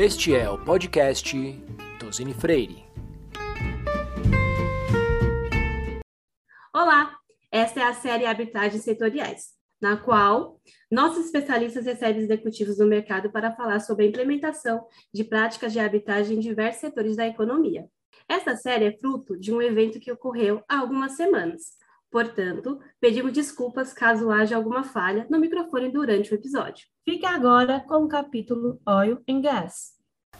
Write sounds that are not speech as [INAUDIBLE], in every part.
Este é o podcast Tosini Freire. Olá, esta é a série Arbitragens Setoriais, na qual nossos especialistas recebem executivos do mercado para falar sobre a implementação de práticas de arbitragem em diversos setores da economia. Esta série é fruto de um evento que ocorreu há algumas semanas. Portanto, pedimos desculpas caso haja alguma falha no microfone durante o episódio. Fique agora com o capítulo Oil and Gas.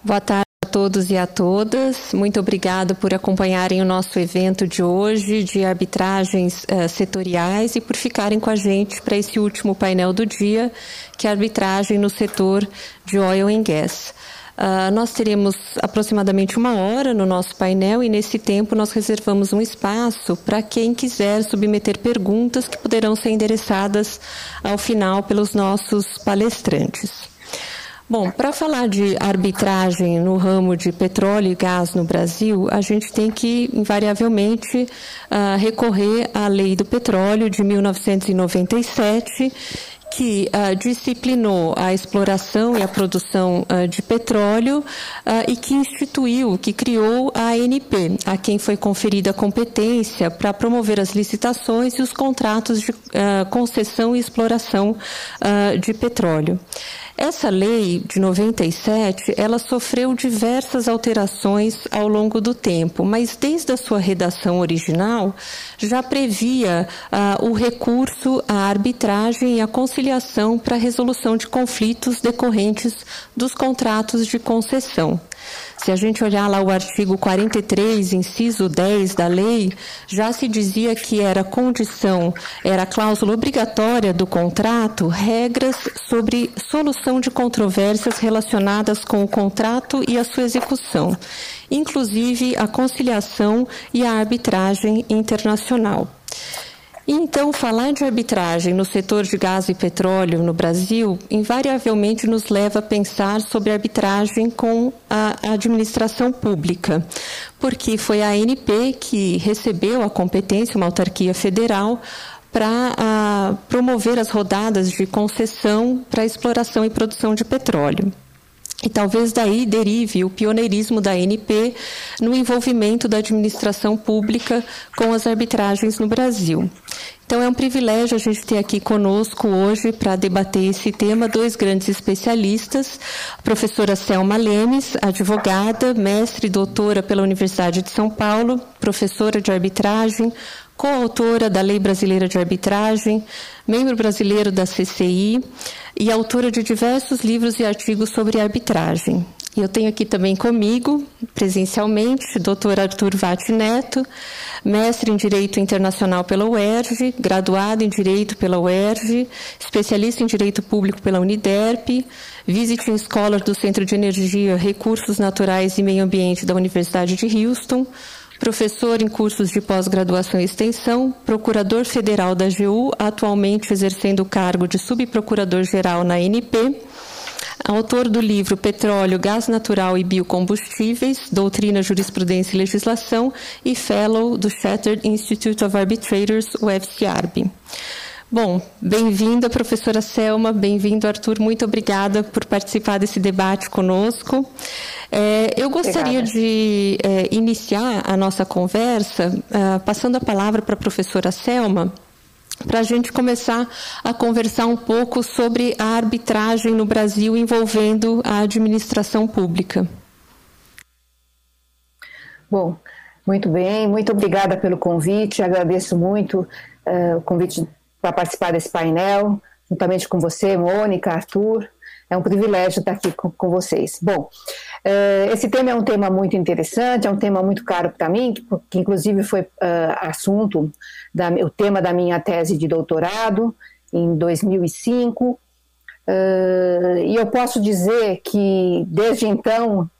Boa tarde a todos e a todas. Muito obrigado por acompanharem o nosso evento de hoje de arbitragens uh, setoriais e por ficarem com a gente para esse último painel do dia, que é arbitragem no setor de oil and gas. Uh, nós teremos aproximadamente uma hora no nosso painel e nesse tempo nós reservamos um espaço para quem quiser submeter perguntas que poderão ser endereçadas ao final pelos nossos palestrantes. Bom, para falar de arbitragem no ramo de petróleo e gás no Brasil, a gente tem que, invariavelmente, uh, recorrer à Lei do Petróleo de 1997 que uh, disciplinou a exploração e a produção uh, de petróleo uh, e que instituiu, que criou a ANP, a quem foi conferida a competência para promover as licitações e os contratos de concessão e exploração de petróleo. Essa lei de 97, ela sofreu diversas alterações ao longo do tempo, mas desde a sua redação original já previa ah, o recurso à arbitragem e à conciliação para a resolução de conflitos decorrentes dos contratos de concessão. Se a gente olhar lá o artigo 43, inciso 10 da lei, já se dizia que era condição, era cláusula obrigatória do contrato, regras sobre solução de controvérsias relacionadas com o contrato e a sua execução, inclusive a conciliação e a arbitragem internacional. Então, falar de arbitragem no setor de gás e petróleo no Brasil invariavelmente nos leva a pensar sobre arbitragem com a administração pública, porque foi a ANP que recebeu a competência, uma autarquia federal, para promover as rodadas de concessão para exploração e produção de petróleo. E talvez daí derive o pioneirismo da ANP no envolvimento da administração pública com as arbitragens no Brasil. Então é um privilégio a gente ter aqui conosco hoje para debater esse tema dois grandes especialistas, a professora Selma Lemes, advogada, mestre e doutora pela Universidade de São Paulo, professora de arbitragem, coautora da Lei Brasileira de Arbitragem, membro brasileiro da CCI e autora de diversos livros e artigos sobre arbitragem. Eu tenho aqui também comigo, presencialmente, Dr. Arthur Vatti Neto, mestre em Direito Internacional pela UERJ, graduado em Direito pela UERJ, especialista em Direito Público pela Uniderp, visiting scholar do Centro de Energia, Recursos Naturais e Meio Ambiente da Universidade de Houston, professor em cursos de pós-graduação e extensão, procurador federal da AGU, atualmente exercendo o cargo de subprocurador-geral na ANP, autor do livro Petróleo, Gás Natural e Biocombustíveis, Doutrina, Jurisprudência e Legislação e Fellow do Shattered Institute of Arbitrators, UFCARB. Bom, bem-vinda, professora Selma, bem-vindo, Arthur, muito obrigada por participar desse debate conosco. É, eu gostaria obrigada. de é, iniciar a nossa conversa uh, passando a palavra para a professora Selma, para a gente começar a conversar um pouco sobre a arbitragem no Brasil envolvendo a administração pública. Bom, muito bem, muito obrigada pelo convite, agradeço muito uh, o convite para participar desse painel, juntamente com você, Mônica, Arthur. É um privilégio estar aqui com, com vocês. Bom, uh, esse tema é um tema muito interessante, é um tema muito caro para mim, que, que, inclusive foi uh, assunto, da, o tema da minha tese de doutorado em 2005. Uh, eh, e eu posso dizer que, desde então,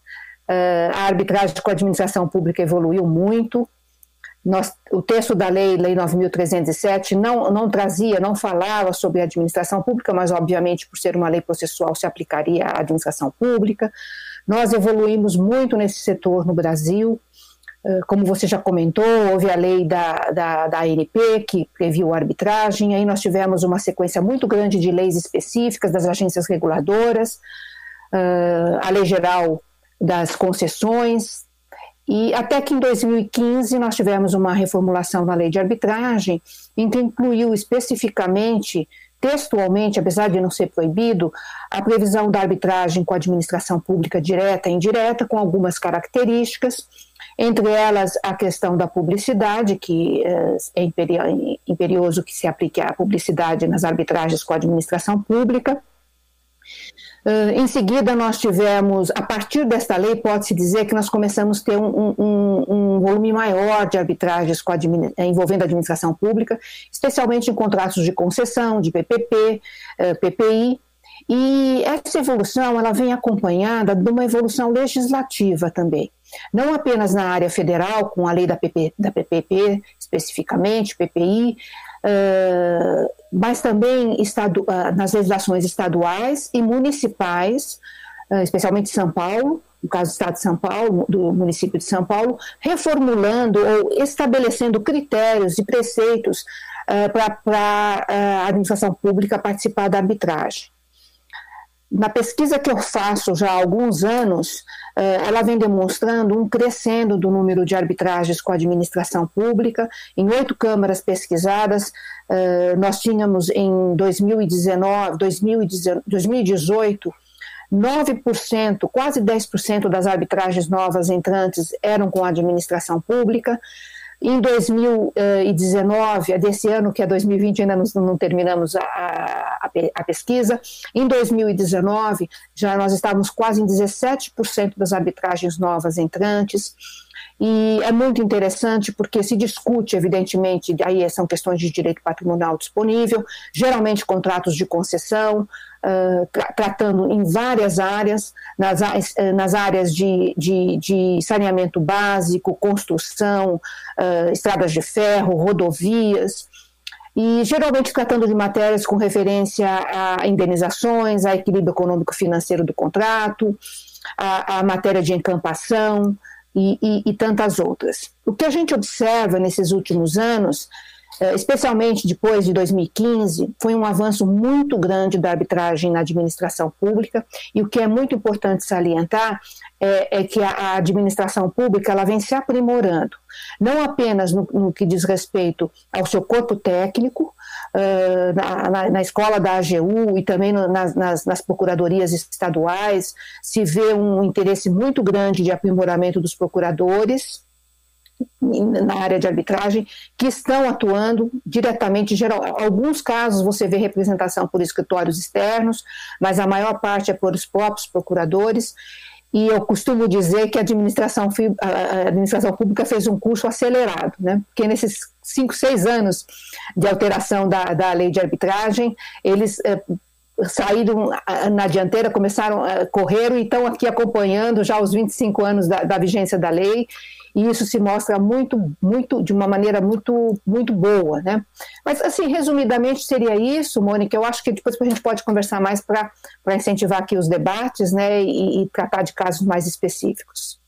a arbitragem com a administração pública evoluiu muito, nós, o texto da lei, Lei 9.307, não, não trazia, não falava sobre a administração pública, mas, obviamente, por ser uma lei processual, se aplicaria à administração pública. Nós evoluímos muito nesse setor no Brasil. Como você já comentou, houve a lei da, da, da ANP, que previu a arbitragem, aí nós tivemos uma sequência muito grande de leis específicas das agências reguladoras, uh, a Lei Geral das Concessões, e até que em 2015 nós tivemos uma reformulação na lei de arbitragem, em que incluiu especificamente, textualmente, apesar de não ser proibido, a previsão da arbitragem com a administração pública direta e indireta, com algumas características, entre elas a questão da publicidade, que eh, é imperioso que se aplique a publicidade nas arbitragens com a administração pública, em seguida, nós tivemos, a partir desta lei, pode-se dizer que nós começamos a ter um, um, um volume maior de arbitragens eh, envolvendo a administração pública, especialmente em contratos de concessão, de PPP, PPI, e essa evolução ela vem acompanhada de uma evolução legislativa também. Não apenas na área federal, com a lei da, PP, da PPP, especificamente, PPI, mas também estadu, uh, nas legislações estaduais e municipais, uh, especialmente São Paulo, no caso do Estado de São Paulo, do município de São Paulo, reformulando ou estabelecendo critérios e preceitos para a administração pública participar da arbitragem. Na pesquisa que eu faço já há alguns anos, eh, ela vem demonstrando um crescendo do número de arbitragens com a administração pública. Em oito câmaras pesquisadas, eh, nós tínhamos em 2019, 2018, 9%, quase 10% das arbitragens novas entrantes eram com a administração pública. Em 2019, é desse ano, que é 2020, ainda não, não terminamos a, a, a, pesquisa, em 2019, já nós estávamos quase em 17% das arbitragens novas entrantes, e é muito interessante porque se discute, evidentemente, aí são questões de direito patrimonial disponível, geralmente contratos de concessão, uh, tra tratando em várias áreas, nas, nas áreas de, de, de, saneamento básico, construção, uh, estradas de ferro, rodovias, e geralmente tratando de matérias com referência a indenizações, a equilíbrio econômico-financeiro do contrato, a, a matéria de encampação, e, e, e tantas outras. O que a gente observa nesses últimos anos eh, especialmente depois de 2015, foi um avanço muito grande da arbitragem na administração pública, e o que é muito importante salientar é, é que a, administração pública ela vem se aprimorando, não apenas no, no que diz respeito ao seu corpo técnico, na, na, na, escola da AGU e também no, nas, nas, nas, procuradorias estaduais, se vê um interesse muito grande de aprimoramento dos procuradores na área de arbitragem que estão atuando diretamente, geral, alguns casos você vê representação por escritórios externos, mas a maior parte é por os próprios procuradores, e eu costumo dizer que a administração, a administração pública fez um curso acelerado, né? porque nesses cinco, seis anos de alteração da, da lei de arbitragem, eles é, saíram na dianteira, começaram, a correr e estão aqui acompanhando já os 25 anos da, da vigência da lei, e isso se mostra muito, muito, de uma maneira muito, muito boa, né? Mas, assim, resumidamente seria isso, Mônica, eu acho que depois a gente pode conversar mais para incentivar aqui os debates, né, e, e tratar de casos mais específicos.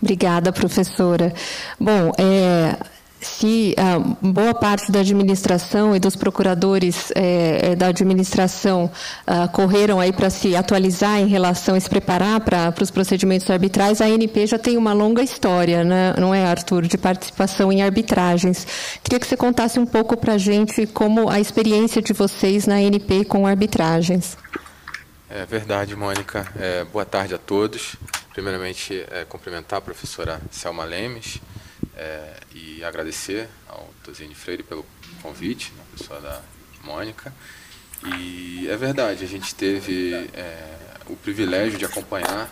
Obrigada, professora. Bom, é, se ah, boa parte da administração e dos procuradores é, da administração ah, correram aí para se atualizar em relação a se preparar para os procedimentos arbitrais, a ANP já tem uma longa história, né? não é, Arthur, de participação em arbitragens. Queria que você contasse um pouco para a gente como a experiência de vocês na ANP com arbitragens. É verdade, Mônica. É, boa tarde a todos. Primeiramente, é, cumprimentar a professora Selma Lemes, é, e agradecer ao Tozini Freire pelo convite, né, pessoa da Mônica. E é verdade, a gente teve é, o privilégio de acompanhar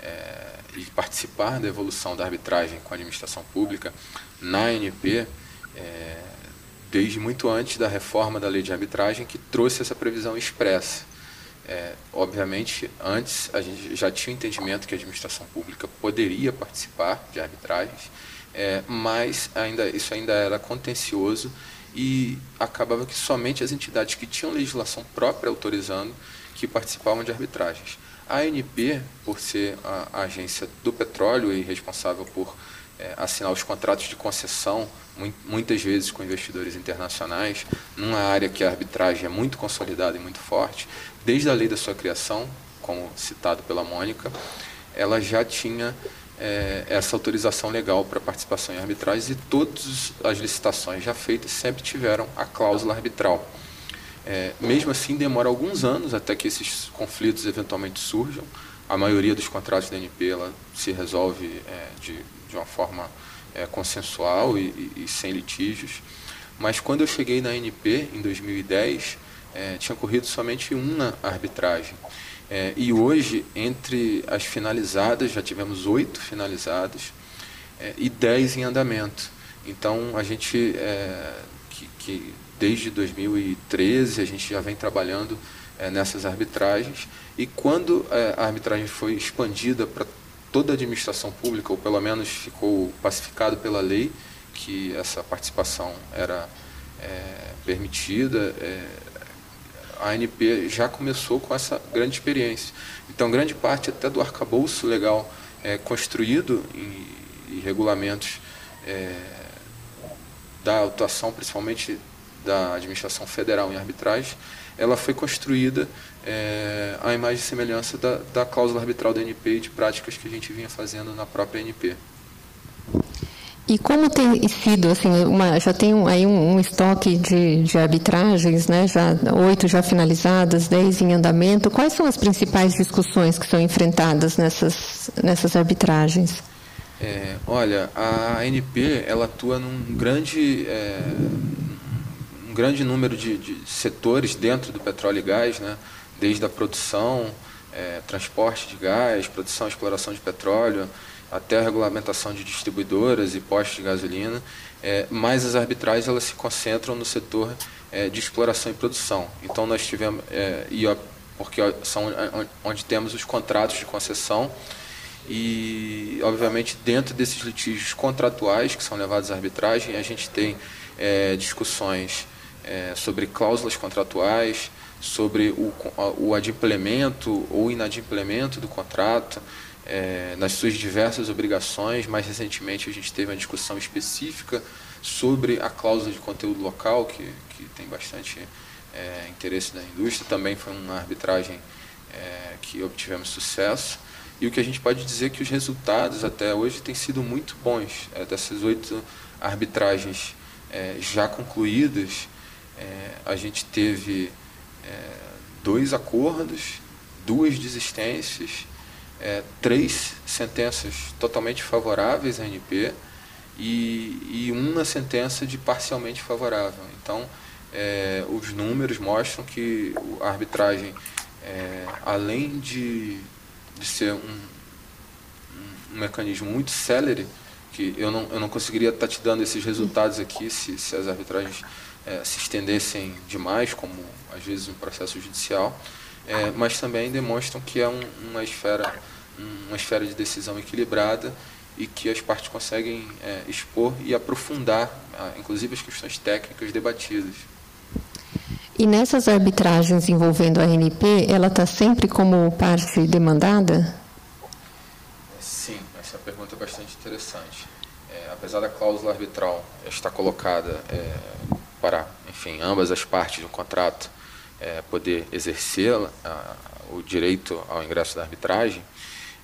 é, e participar da evolução da arbitragem com a administração pública na ANP é, desde muito antes da reforma da lei de arbitragem que trouxe essa previsão expressa. É, obviamente, antes a gente já tinha o entendimento que a administração pública poderia participar de arbitragens, é, mas ainda, isso ainda era contencioso e acabava que somente as entidades que tinham legislação própria autorizando que participavam de arbitragens. A ANP, por ser a, a agência do petróleo e responsável por é, assinar os contratos de concessão, muitas vezes com investidores internacionais, numa área que a arbitragem é muito consolidada e muito forte, desde a lei da sua criação, como citado pela Mônica, ela já tinha é, essa autorização legal para participação em arbitragens e todas as licitações já feitas sempre tiveram a cláusula arbitral. É, mesmo assim, demora alguns anos até que esses conflitos eventualmente surjam. A maioria dos contratos da NP ela se resolve é, de, de uma forma é, consensual e, e, e, sem litígios. Mas quando eu cheguei na NP, em 2010, é, tinha corrido somente uma arbitragem. É, e hoje, entre as finalizadas, já tivemos oito finalizadas é, e dez em andamento. Então, a gente, é, que, que, desde 2013, a gente já vem trabalhando é, nessas arbitragens. E quando é, a arbitragem foi expandida para toda a administração pública, ou pelo menos ficou pacificado pela lei, que essa participação era é, permitida, a ANP já começou com essa grande experiência. Então, grande parte até do arcabouço legal é, construído em, em regulamentos é, da atuação, principalmente da administração federal em arbitragem, ela foi construída é, à imagem e semelhança da, da cláusula arbitral da ANP e de práticas que a gente vinha fazendo na própria ANP. E como tem sido, assim, uma, já tem um, aí um, um estoque de, de, arbitragens, né? Já oito já finalizadas, dez em andamento. Quais são as principais discussões que são enfrentadas nessas, nessas arbitragens? É, olha, a ANP ela atua num grande, é, um grande número de, de, setores dentro do petróleo e gás, né? Desde a produção, é, transporte de gás, produção e exploração de petróleo até a regulamentação de distribuidoras e postos de gasolina, é, mas as arbitragens elas se concentram no setor é, de exploração e produção. Então nós tivemos, é, e, porque são onde temos os contratos de concessão e, obviamente, dentro desses litígios contratuais que são levados à arbitragem, a gente tem é, discussões é, sobre cláusulas contratuais, sobre o, o adimplemento ou inadimplemento do contrato, é, nas suas diversas obrigações. Mais recentemente, a gente teve uma discussão específica sobre a cláusula de conteúdo local, que, que tem bastante é, interesse da indústria. Também foi uma arbitragem é, que obtivemos sucesso. E o que a gente pode dizer é que os resultados até hoje têm sido muito bons. É, dessas oito arbitragens é, já concluídas, é, a gente teve dois acordos, duas desistências é, três sentenças totalmente favoráveis à NP e, e uma sentença de parcialmente favorável. Então, é, os números mostram que a arbitragem, é, além de, de ser um, um, mecanismo muito célere, que eu não, eu não conseguiria estar te dando esses resultados aqui se, se as arbitragens é, se estendessem demais, como às vezes um processo judicial, é, mas também demonstram que é um, uma esfera uma esfera de decisão equilibrada e que as partes conseguem é, expor e aprofundar, inclusive as questões técnicas debatidas. E nessas arbitragens envolvendo a ANP, ela está sempre como parte demandada? Sim, essa pergunta é bastante interessante. É, apesar da cláusula arbitral estar colocada é, para, enfim, ambas as partes do contrato é, poder exercer o direito ao ingresso da arbitragem,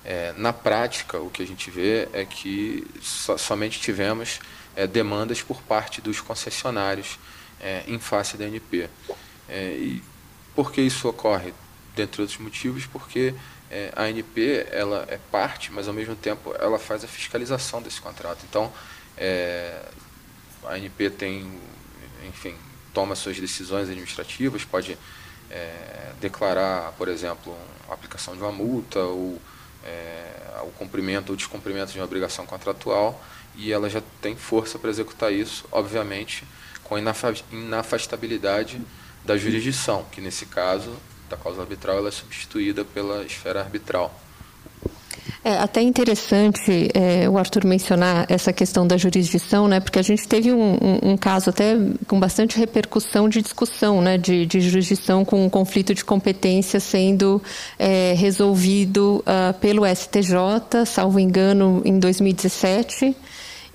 é, na prática, o que a gente vê é que so, somente tivemos é, demandas por parte dos concessionários é, em face da ANP. É, e por que isso ocorre? Dentre outros motivos, porque é, a ANP ela é parte, mas ao mesmo tempo ela faz a fiscalização desse contrato. Então, é, a ANP tem, enfim, toma suas decisões administrativas, pode declarar, por exemplo, a aplicação de uma multa ou é, o cumprimento ou descumprimento de uma obrigação contratual e ela já tem força para executar isso, obviamente, com inafastabilidade da jurisdição, que nesse caso, da causa arbitral, ela é substituída pela esfera arbitral. É até interessante é, o Arthur mencionar essa questão da jurisdição, né? Porque a gente teve um, um, um caso até com bastante repercussão de discussão, né? De, de jurisdição com um conflito de competência sendo é, resolvido uh, pelo STJ, salvo engano, em 2017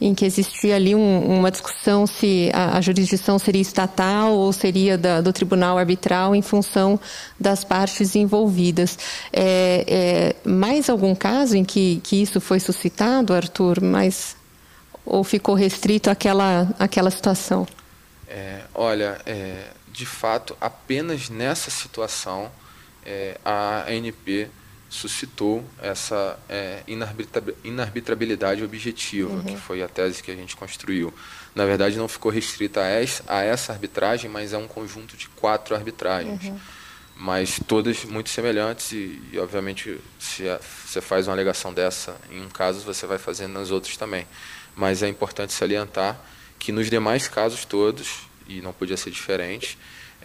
em que existia ali um, uma discussão se a, a, jurisdição seria estatal ou seria da, do tribunal arbitral em função das partes envolvidas. É, é, mais algum caso em que, que isso foi suscitado, Arthur? Mas, ou ficou restrito àquela, àquela situação? É, olha, é, de fato, apenas nessa situação é, a ANP suscitou essa é, inarbitrabilidade objetiva, uhum. que foi a tese que a gente construiu. Na verdade, não ficou restrita a essa arbitragem, mas é um conjunto de quatro arbitragens. Uhum. Mas todas muito semelhantes, e, e obviamente, se você faz uma alegação dessa em um caso, você vai fazer nas outras também. Mas é importante salientar que nos demais casos todos, e não podia ser diferente,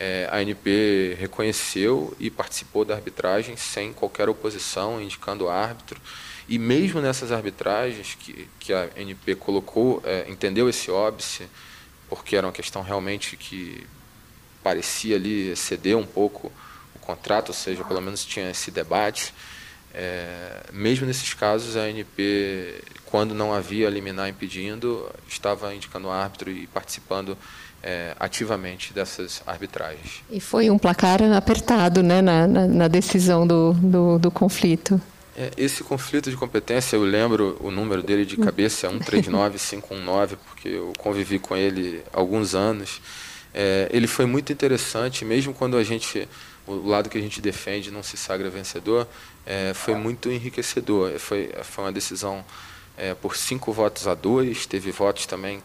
é, a ANP reconheceu e participou da arbitragem sem qualquer oposição, indicando o árbitro. E mesmo nessas arbitragens que, que a ANP colocou, é, entendeu esse óbice, porque era uma questão realmente que parecia ali exceder um pouco o contrato, ou seja, pelo menos tinha esse debate. É, mesmo nesses casos, a ANP, quando não havia liminar impedindo, estava indicando o árbitro e participando é, ativamente dessas arbitragens. E foi um placar apertado né, na, na, na decisão do, do, do conflito. É, esse conflito de competência, eu lembro o número dele de cabeça, é 139519, porque eu convivi com ele há alguns anos. É, ele foi muito interessante, mesmo quando a gente, o lado que a gente defende não se sagra vencedor, é, foi muito enriquecedor. Foi, foi uma decisão é, por cinco votos a dois, teve votos também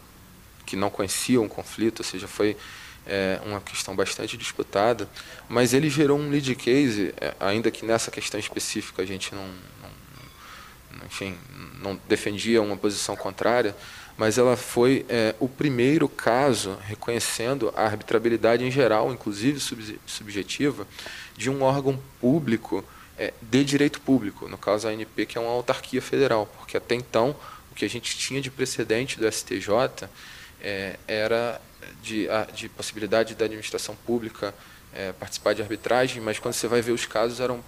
que não conheciam o conflito, ou seja, foi é, uma questão bastante disputada, mas ele gerou um lead case, é, ainda que nessa questão específica a gente não, não, enfim, não defendia uma posição contrária, mas ela foi é, o primeiro caso reconhecendo a arbitrabilidade em geral, inclusive sub, subjetiva, de um órgão público é, de direito público, no caso a ANP, que é uma autarquia federal, porque até então o que a gente tinha de precedente do STJ é, era de, de possibilidade da administração pública é, participar de arbitragem, mas quando você vai ver os casos eram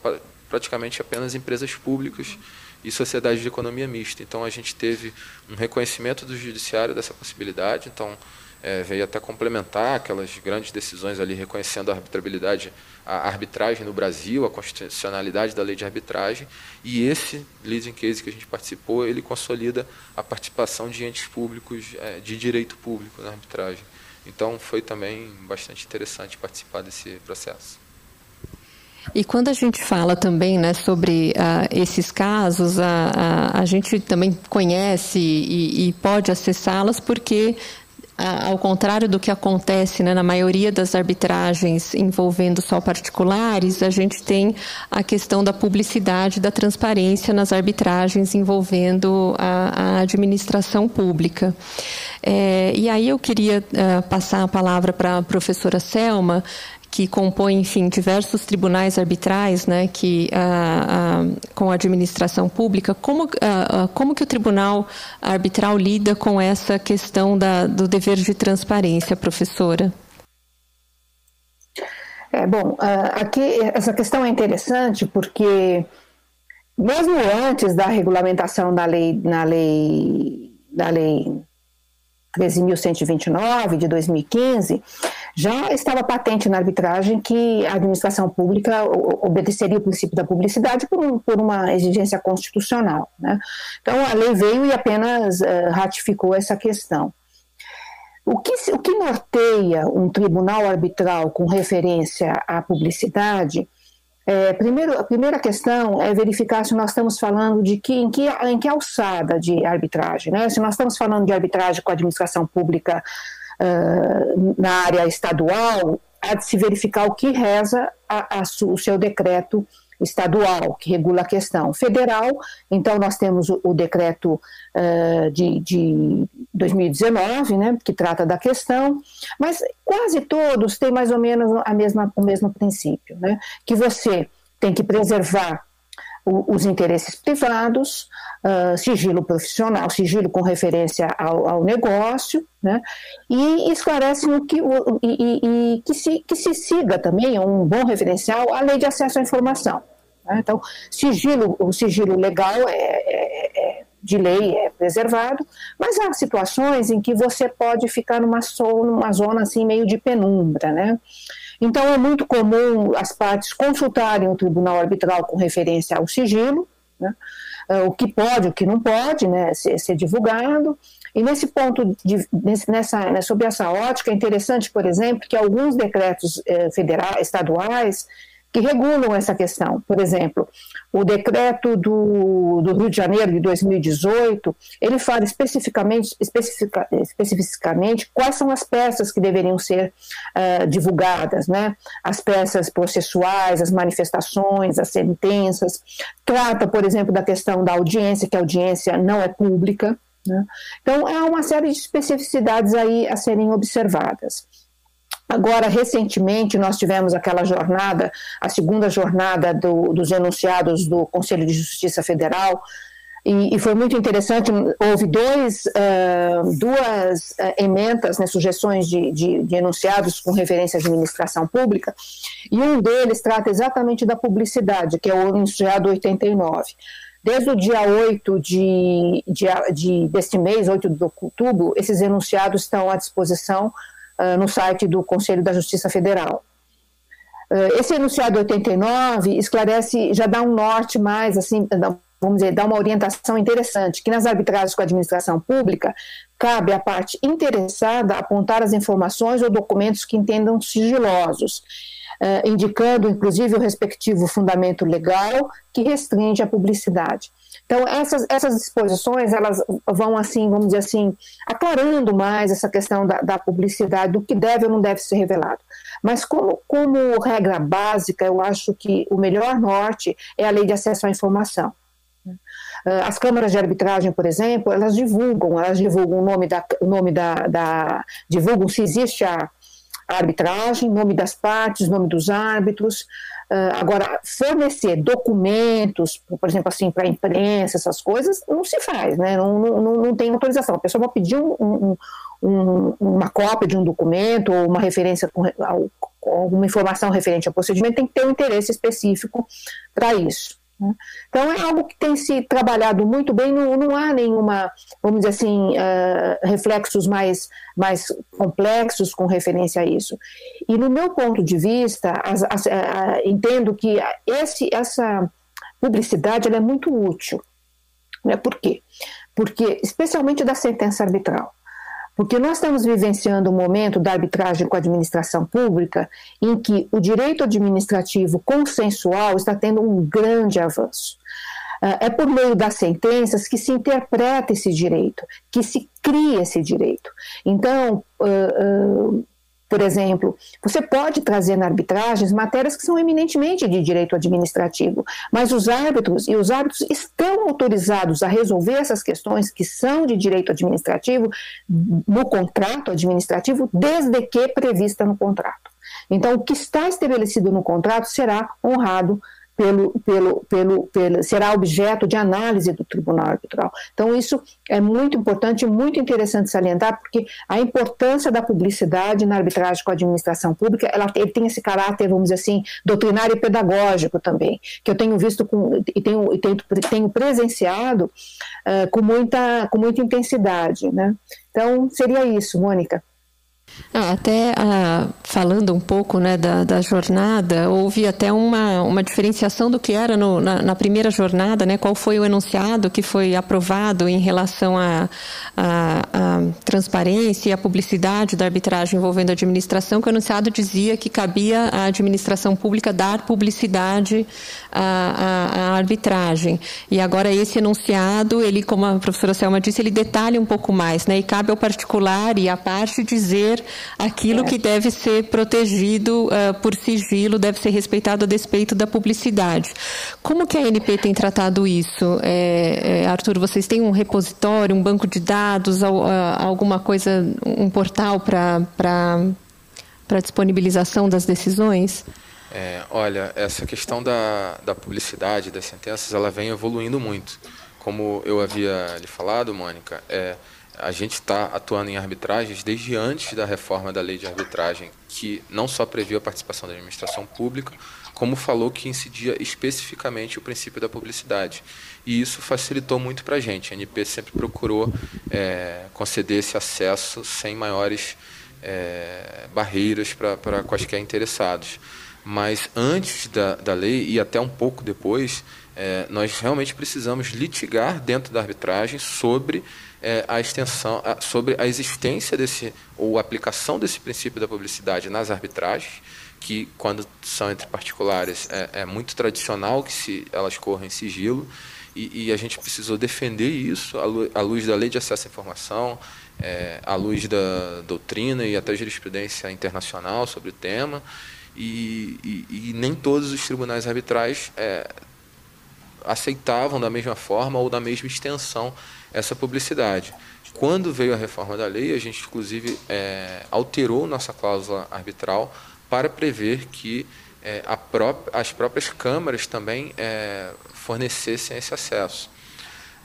praticamente apenas empresas públicas e sociedades de economia mista. Então a gente teve um reconhecimento do judiciário dessa possibilidade. Então é, veio até complementar aquelas grandes decisões ali reconhecendo a arbitrabilidade, a arbitragem no Brasil, a constitucionalidade da lei de arbitragem, e esse leading case que a gente participou, ele consolida a participação de entes públicos é, de direito público na arbitragem. Então foi também bastante interessante participar desse processo. E quando a gente fala também né, sobre uh, esses casos, a, a, a, gente também conhece e, e pode acessá-las porque ao contrário do que acontece né, na maioria das arbitragens envolvendo só particulares, a gente tem a questão da publicidade, da transparência nas arbitragens envolvendo a, a administração pública. É, e aí eu queria uh, passar a palavra para a professora Selma, que compõe, enfim, diversos tribunais arbitrais, né, que ah, ah, com a administração pública, como, ah, como que o tribunal arbitral lida com essa questão da, do dever de transparência, professora? É, bom, aqui essa questão é interessante porque mesmo antes da regulamentação da lei, na lei, da lei 13.129 de 2015, já estava patente na arbitragem que a administração pública obedeceria o princípio da publicidade por, um, por uma exigência constitucional. Né? Então, a lei veio e apenas uh, ratificou essa questão. O que, o que norteia um tribunal arbitral com referência à publicidade é, primeiro, a primeira questão é verificar se nós estamos falando de que, em, que, em que alçada de arbitragem. Né? Se nós estamos falando de arbitragem com a administração pública uh, na área estadual, há de se verificar o que reza a, a, o seu decreto estadual, que regula a questão. Federal, então nós temos o, o decreto uh, de, de 2019, né, que trata da questão, mas quase todos têm mais ou menos a mesma, o mesmo princípio, né, que você tem que preservar os interesses privados, uh, sigilo profissional, sigilo com referência ao, ao negócio, né? e esclarece no que, o, e, e, que, se, que se siga também um bom referencial à lei de acesso à informação. Né? Então, sigilo, o sigilo legal é, é, é de lei é preservado, mas há situações em que você pode ficar numa, numa zona assim meio de penumbra, né? Então é muito comum as partes consultarem o tribunal arbitral com referência ao sigilo, né? Ah, o que pode, o que não pode né, ser, ser divulgado. E nesse ponto, de, nessa, né, sob essa ótica, é interessante, por exemplo, que alguns decretos eh, federais, estaduais que regulam essa questão. Por exemplo, o decreto do, do Rio de Janeiro de 2018, ele fala especificamente, especifica, especificamente quais são as peças que deveriam ser uh, divulgadas, né? As peças processuais, as manifestações, as sentenças. Trata, por exemplo, da questão da audiência, que a audiência não é pública. Né? Então, há uma série de especificidades aí a serem observadas. Agora, recentemente, nós tivemos aquela jornada, a segunda jornada do, dos enunciados do Conselho de Justiça Federal, e, e foi muito interessante. Houve dois, uh, duas uh, emendas, né, sugestões de, de, de, enunciados com referência à administração pública, e um deles trata exatamente da publicidade, que é o enunciado 89. Desde o dia 8 de, de, de, deste mês, 8 de outubro, esses enunciados estão à disposição uh, no site do Conselho da Justiça Federal. Uh, esse enunciado 89 esclarece, já dá um norte mais, assim, vamos dizer, dá uma orientação interessante, que nas arbitragens com a administração pública, cabe à parte interessada apontar as informações ou documentos que entendam sigilosos, uh, indicando, inclusive, o respectivo fundamento legal que restringe a publicidade. Então, essas, essas disposições, elas vão, assim, vamos dizer assim, aclarando mais essa questão da, da publicidade, do que deve ou não deve ser revelado. Mas, como, como regra básica, eu acho que o melhor norte é a lei de acesso à informação. Ah, as câmaras de arbitragem, por exemplo, elas divulgam, elas divulgam o nome da, o nome da, da divulgam se existe a, arbitragem, nome das partes, nome dos árbitros, Uh, agora, fornecer documentos, por exemplo, assim, para a imprensa, essas coisas, não se faz, né? Não, não, não tem autorização. A pessoa vai pedir um, um, um, uma cópia de um documento ou uma referência com, com alguma informação referente ao procedimento, tem que ter um interesse específico para isso. Né? Então, é algo que tem se trabalhado muito bem, não, não há nenhuma, vamos dizer assim, uh, reflexos mais, mais complexos com referência a isso. E, no meu ponto de vista, as, as, uh, entendo que esse, essa publicidade é muito útil. Né? Por quê? Porque, especialmente da sentença arbitral. Porque nós estamos vivenciando um momento da arbitragem com a administração pública em que o direito administrativo consensual está tendo um grande avanço. Ah, é por meio das sentenças que se interpreta esse direito, que se cria esse direito. Então, uh, uh, por exemplo, você pode trazer na arbitragem matérias que são eminentemente de direito administrativo, mas os árbitros e os árbitros estão autorizados a resolver essas questões que são de direito administrativo no contrato administrativo, desde que prevista no contrato. Então, o que está estabelecido no contrato será honrado pelo, pelo, pelo, pelo, será objeto de análise do Tribunal Arbitral. Então, isso é muito importante muito interessante salientar, porque a importância da publicidade na arbitragem com a administração pública, ela ele tem esse caráter, vamos dizer assim, doutrinário e pedagógico também, que eu tenho visto com, e tenho, e tenho, tenho presenciado uh, com, muita, com muita intensidade. Né? Então, seria isso, Mônica. Até ah, falando um pouco né, da, da, jornada, houve até uma, uma diferenciação do que era no, na, na, primeira jornada, né, qual foi o enunciado que foi aprovado em relação à transparência e a publicidade da arbitragem envolvendo a administração, que o enunciado dizia que cabia à administração pública dar publicidade à, à arbitragem. E agora esse enunciado, ele, como a professora Selma disse, ele detalha um pouco mais, né, e cabe ao particular e à parte dizer aquilo que deve ser protegido uh, por sigilo, deve ser respeitado a despeito da publicidade. Como que a ANP tem tratado isso? É, é, Arthur, vocês têm um repositório, um banco de dados, alguma coisa, um portal para disponibilização das decisões? É, olha, essa questão da, da publicidade das sentenças, ela vem evoluindo muito. Como eu havia lhe falado, Mônica, é, a gente está atuando em arbitragens desde antes da reforma da lei de arbitragem, que não só previu a participação da administração pública, como falou que incidia especificamente o princípio da publicidade. E isso facilitou muito para a gente. A ANP sempre procurou é, conceder esse acesso sem maiores é, barreiras para quaisquer interessados. Mas antes da, da lei e até um pouco depois, é, nós realmente precisamos litigar dentro da arbitragem sobre é, a extensão, a, sobre a existência desse ou aplicação desse princípio da publicidade nas arbitragens que quando são entre particulares é, é muito tradicional que se elas corram em sigilo e, e, a gente precisou defender isso à luz da lei de acesso à informação, é, à luz da doutrina e até jurisprudência internacional sobre o tema e, e, e nem todos os tribunais arbitrais é, aceitavam da mesma forma ou da mesma extensão essa publicidade. Quando veio a reforma da lei, a gente inclusive é, alterou nossa cláusula arbitral para prever que é, as próprias câmaras também é, fornecessem esse acesso.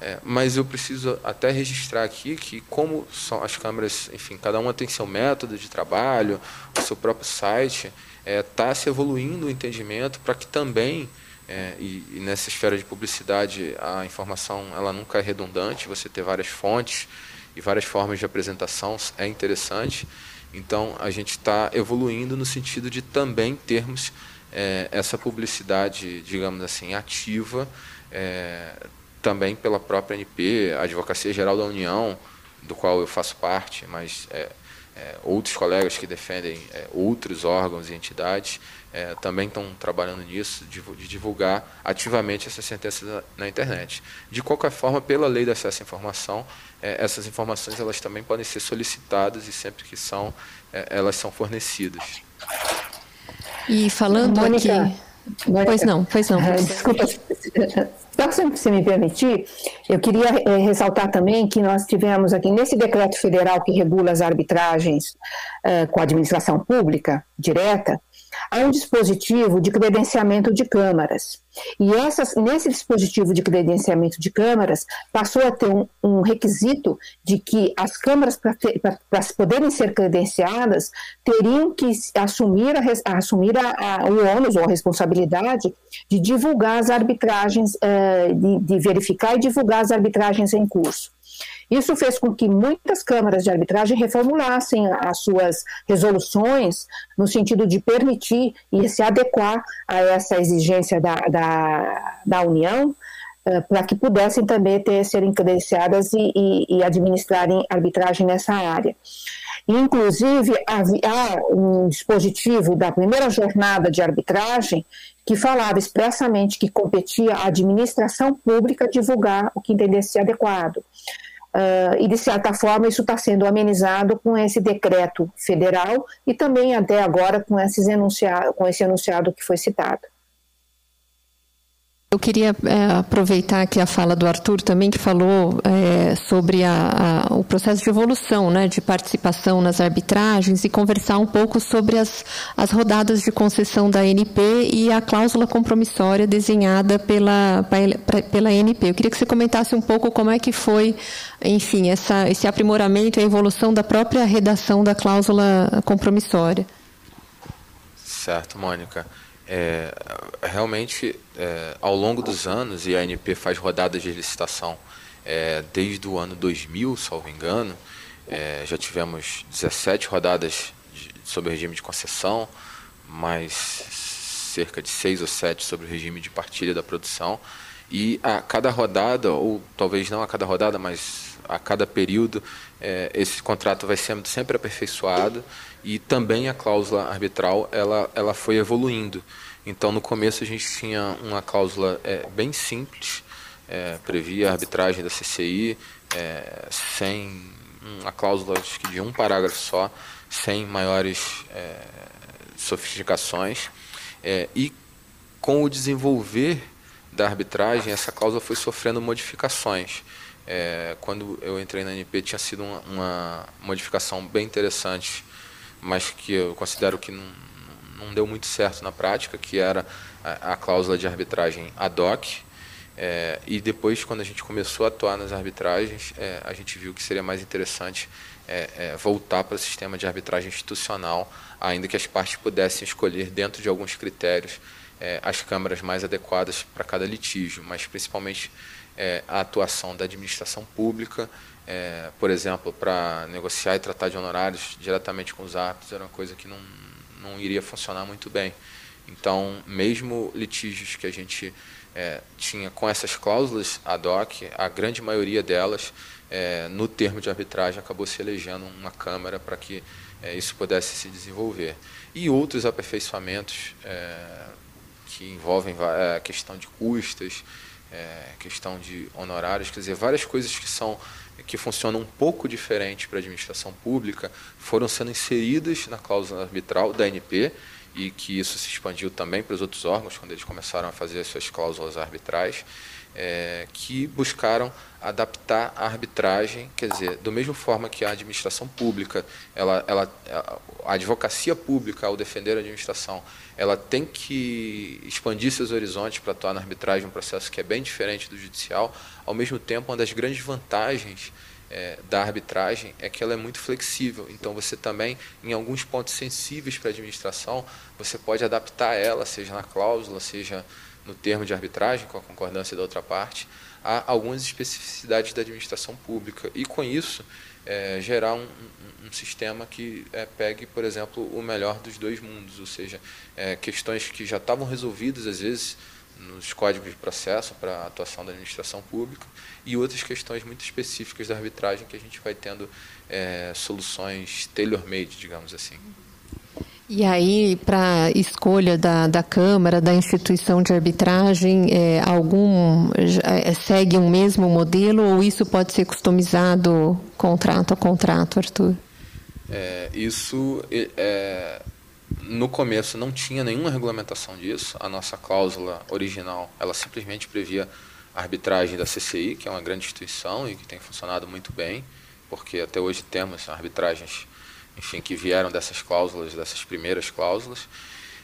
É, mas eu preciso até registrar aqui que, como são as câmaras, enfim, cada uma tem seu método de trabalho, o seu próprio site, está é, se evoluindo o entendimento para que também, é, e, e, nessa esfera de publicidade, a informação ela nunca é redundante, você ter várias fontes e várias formas de apresentação é interessante. Então, a gente está evoluindo no sentido de também termos é, essa publicidade, digamos assim, ativa, é, também pela própria NP, a Advocacia Geral da União, do qual eu faço parte, mas é, outros colegas que defendem é, outros órgãos e entidades é, também estão trabalhando nisso, de, de, divulgar ativamente essa sentença na, na, internet. De qualquer forma, pela lei de acesso à informação, é, essas informações elas também podem ser solicitadas e sempre que são, é, elas são fornecidas. E falando Mônica, aqui... Pois não, pois não. Pois desculpa, só se você me permitir, eu queria é, ressaltar também que nós tivemos aqui, nesse decreto federal que regula as arbitragens é, com a administração pública direta, há um dispositivo de credenciamento de câmaras. E essas, nesse dispositivo de credenciamento de câmaras, passou a ter um, um requisito de que as câmaras, para poderem ser credenciadas, teriam que assumir, a, assumir a, a, o ônus ou a responsabilidade de divulgar as arbitragens, uh, de, de verificar e divulgar as arbitragens em curso. Isso fez com que muitas câmaras de arbitragem reformulassem as suas resoluções no sentido de permitir e se adequar a essa exigência da, da, da União, uh, para que pudessem também ter, serem credenciadas e, e, e administrarem arbitragem nessa área. Inclusive, há um dispositivo da primeira jornada de arbitragem que falava expressamente que competia à administração pública divulgar o que entendesse adequado. Uh, e, de certa forma, isso está sendo amenizado com esse decreto federal e também, até agora, com, esses enunciado, com esse enunciado que foi citado. Eu queria é, aproveitar aqui a fala do Arthur também, que falou é, sobre a, a, o processo de evolução, né, de participação nas arbitragens e conversar um pouco sobre as, as rodadas de concessão da NP e a cláusula compromissória desenhada pela, pela NP. Eu queria que você comentasse um pouco como é que foi, enfim, essa, esse aprimoramento e a evolução da própria redação da cláusula compromissória. Certo, Mônica. É, realmente, é, ao longo dos anos, e a ANP faz rodadas de licitação é, desde o ano 2000, salvo engano, é, já tivemos 17 rodadas de, sobre o regime de concessão, mais cerca de 6 ou 7 sobre o regime de partilha da produção. E a cada rodada, ou talvez não a cada rodada, mas a cada período, é, esse contrato vai sendo sempre aperfeiçoado e também a cláusula arbitral ela, ela foi evoluindo. Então, no começo, a gente tinha uma cláusula é, bem simples, é, previa a arbitragem da CCI, é, sem uma cláusula de um parágrafo só, sem maiores é, sofisticações. É, e com o desenvolver da arbitragem, essa cláusula foi sofrendo modificações. É, quando eu entrei na NP, tinha sido uma, uma modificação bem interessante mas que eu considero que não, não deu muito certo na prática, que era a, a cláusula de arbitragem ad hoc. É, e depois, quando a gente começou a atuar nas arbitragens, é, a gente viu que seria mais interessante é, é voltar para o sistema de arbitragem institucional, ainda que as partes pudessem escolher, dentro de alguns critérios, é, as câmaras mais adequadas para cada litígio, mas principalmente é, a atuação da administração pública, por exemplo, para negociar e tratar de honorários diretamente com os árbitros, era uma coisa que não, não iria funcionar muito bem. Então, mesmo litígios que a gente é, tinha com essas cláusulas ad hoc, a grande maioria delas, é, no termo de arbitragem, acabou se elegendo uma Câmara para que é, isso pudesse se desenvolver. E outros aperfeiçoamentos é, que envolvem a é, questão de custas, é, questão de honorários, quer dizer, várias coisas que são que funcionam um pouco diferente para a administração pública foram sendo inseridas na cláusula arbitral da ANP e que isso se expandiu também para os outros órgãos, quando eles começaram a fazer as suas cláusulas arbitrais, é, que buscaram adaptar a arbitragem, quer dizer, do mesmo forma que a administração pública, ela, ela, a advocacia pública, ao defender a administração, ela tem que expandir seus horizontes para atuar na arbitragem, um processo que é bem diferente do judicial, ao mesmo tempo, uma das grandes vantagens é, da arbitragem é que ela é muito flexível. Então, você também, em alguns pontos sensíveis para a administração, você pode adaptar ela, seja na cláusula, seja no termo de arbitragem, com a concordância da outra parte, a algumas especificidades da administração pública. E, com isso, é, gerar um, um, um, sistema que é, pegue, por exemplo, o melhor dos dois mundos, ou seja, é, questões que já estavam resolvidas, às vezes, nos códigos de processo para a atuação da administração pública e outras questões muito específicas da arbitragem que a gente vai tendo é, soluções tailor-made, digamos assim. E aí, para escolha da, da Câmara, da instituição de arbitragem, é, algum é, segue um mesmo modelo ou isso pode ser customizado contrato a contrato, Arthur? É, isso é, no começo não tinha nenhuma regulamentação disso. A nossa cláusula original, ela simplesmente previa a arbitragem da CCI, que é uma grande instituição e que tem funcionado muito bem, porque até hoje temos arbitragens, enfim, que vieram dessas cláusulas, dessas primeiras cláusulas.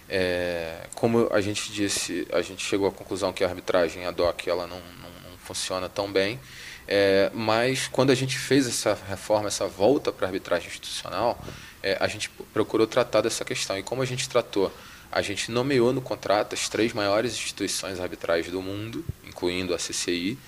É, como a gente disse, a gente chegou à conclusão que a arbitragem ad hoc ela não, não, não funciona tão bem, é, mas quando a gente fez essa reforma, essa volta para a arbitragem institucional, é, a gente procurou tratar dessa questão. E como a gente tratou? A gente nomeou no contrato as três maiores instituições arbitrais do mundo, incluindo a CCI,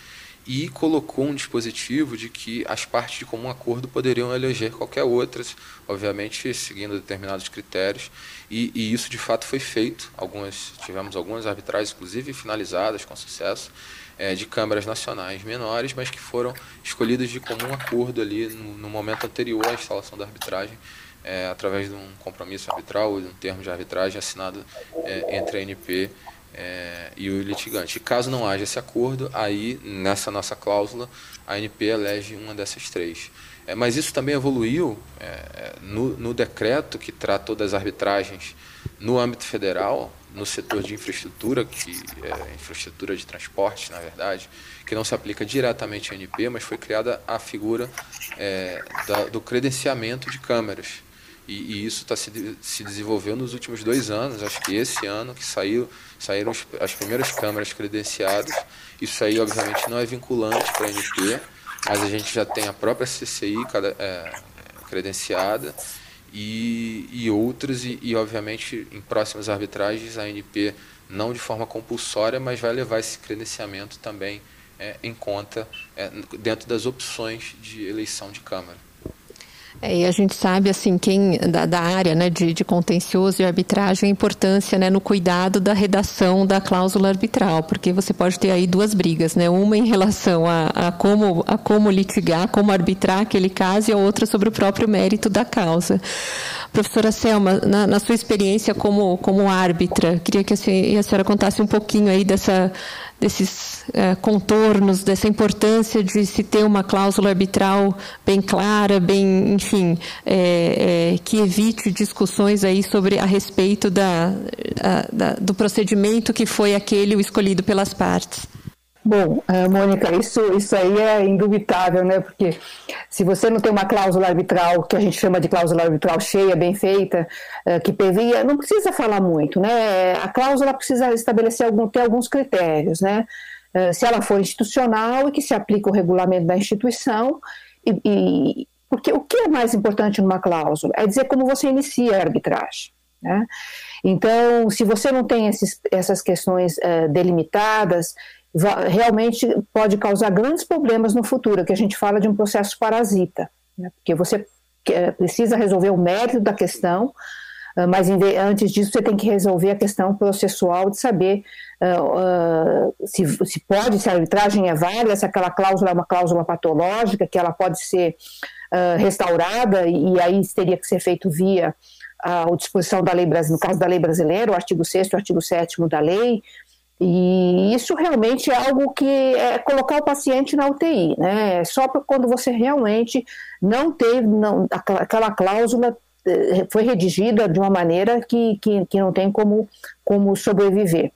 e colocou um dispositivo de que as partes de comum acordo poderiam eleger qualquer outra, obviamente seguindo determinados critérios, e, e, isso de fato foi feito. Algumas tivemos algumas arbitragens, inclusive finalizadas com sucesso, é, de câmaras nacionais menores, mas que foram escolhidas de comum acordo ali no, no momento anterior à instalação da arbitragem é, através de um compromisso arbitral ou de um termo de arbitragem assinado é, entre a ANP é, e o litigante. E caso não haja esse acordo, aí nessa nossa cláusula a ANP elege uma dessas três. É, mas isso também evoluiu é, é, no, no decreto que tratou das arbitragens no âmbito federal, no setor de infraestrutura, que é infraestrutura de transporte, na verdade, que não se aplica diretamente à ANP, mas foi criada a figura é, da, do credenciamento de câmeras. E, e isso está se, se desenvolveu nos últimos dois anos. Acho que esse ano que saiu, saíram as primeiras câmeras credenciadas. Isso aí, obviamente, não é vinculante para a ANP, mas a gente já tem a própria CCI cada, é, credenciada e, e outras, e, e, obviamente em próximas arbitragens a ANP não de forma compulsória, mas vai levar esse credenciamento também é, em conta é, dentro das opções de eleição de Câmara. É, e a gente sabe, assim, quem da, da área né, de, de, contencioso e arbitragem, a importância né, no cuidado da redação da cláusula arbitral, porque você pode ter aí duas brigas, né? Uma em relação a, a, como, a como litigar, como arbitrar aquele caso, e a outra sobre o próprio mérito da causa. Professora Selma, na, na sua experiência como, como árbitra, queria que a senhora, a senhora contasse um pouquinho aí dessa desses é, contornos, dessa importância de se ter uma cláusula arbitral bem clara, bem, enfim, é, é, que evite discussões aí sobre a respeito da, a, da, do procedimento que foi aquele o escolhido pelas partes. Bom, eh, Mônica, isso, isso aí é indubitável, né? Porque se você não tem uma cláusula arbitral, que a gente chama de cláusula arbitral cheia, bem feita, eh, que previa, não precisa falar muito, né? A cláusula precisa estabelecer algum, ter alguns critérios, né? uh, se ela for institucional e que se aplica o regulamento da instituição, e, e, porque o que é mais importante numa cláusula? É dizer como você inicia a arbitragem. Né? Então, se você não tem esses, essas questões delimitadas, realmente pode causar grandes problemas no futuro, que a gente fala de um processo parasita, né? porque você precisa resolver o mérito da questão, uh, mas antes disso você tem que resolver a questão processual de saber uh, se, se, pode, se a arbitragem é válida, se aquela cláusula é uma cláusula patológica, que ela pode ser restaurada, e, e aí teria que ser feito via a disposição da lei brasileira, no caso da lei brasileira, o artigo 6 e o artigo 7 da lei, e isso realmente é algo que é colocar o paciente na UTI, né? Só quando você realmente não teve, não, aquela cláusula eh, foi redigida de uma maneira que, que, que não tem como, como sobreviver.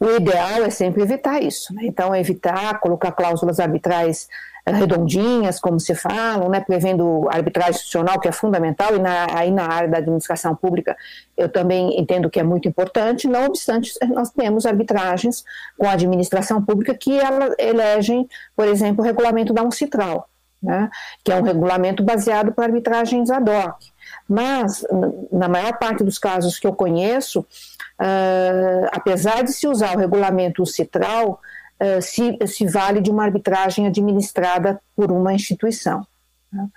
O ideal é sempre evitar isso, né? então evitar colocar cláusulas arbitrais redondinhas, como se falam, né, prevendo arbitragem institucional, que é fundamental, e na, aí na área da administração pública eu também entendo que é muito importante, não obstante, nós temos arbitragens com a administração pública que ela, elegem, por exemplo, o regulamento da UNCITRAL, né, que é um regulamento baseado para arbitragens ad hoc. Mas, na maior parte dos casos que eu conheço, uh, apesar de se usar o regulamento CITRAL, uh, se, se vale de uma arbitragem administrada por uma instituição. Né?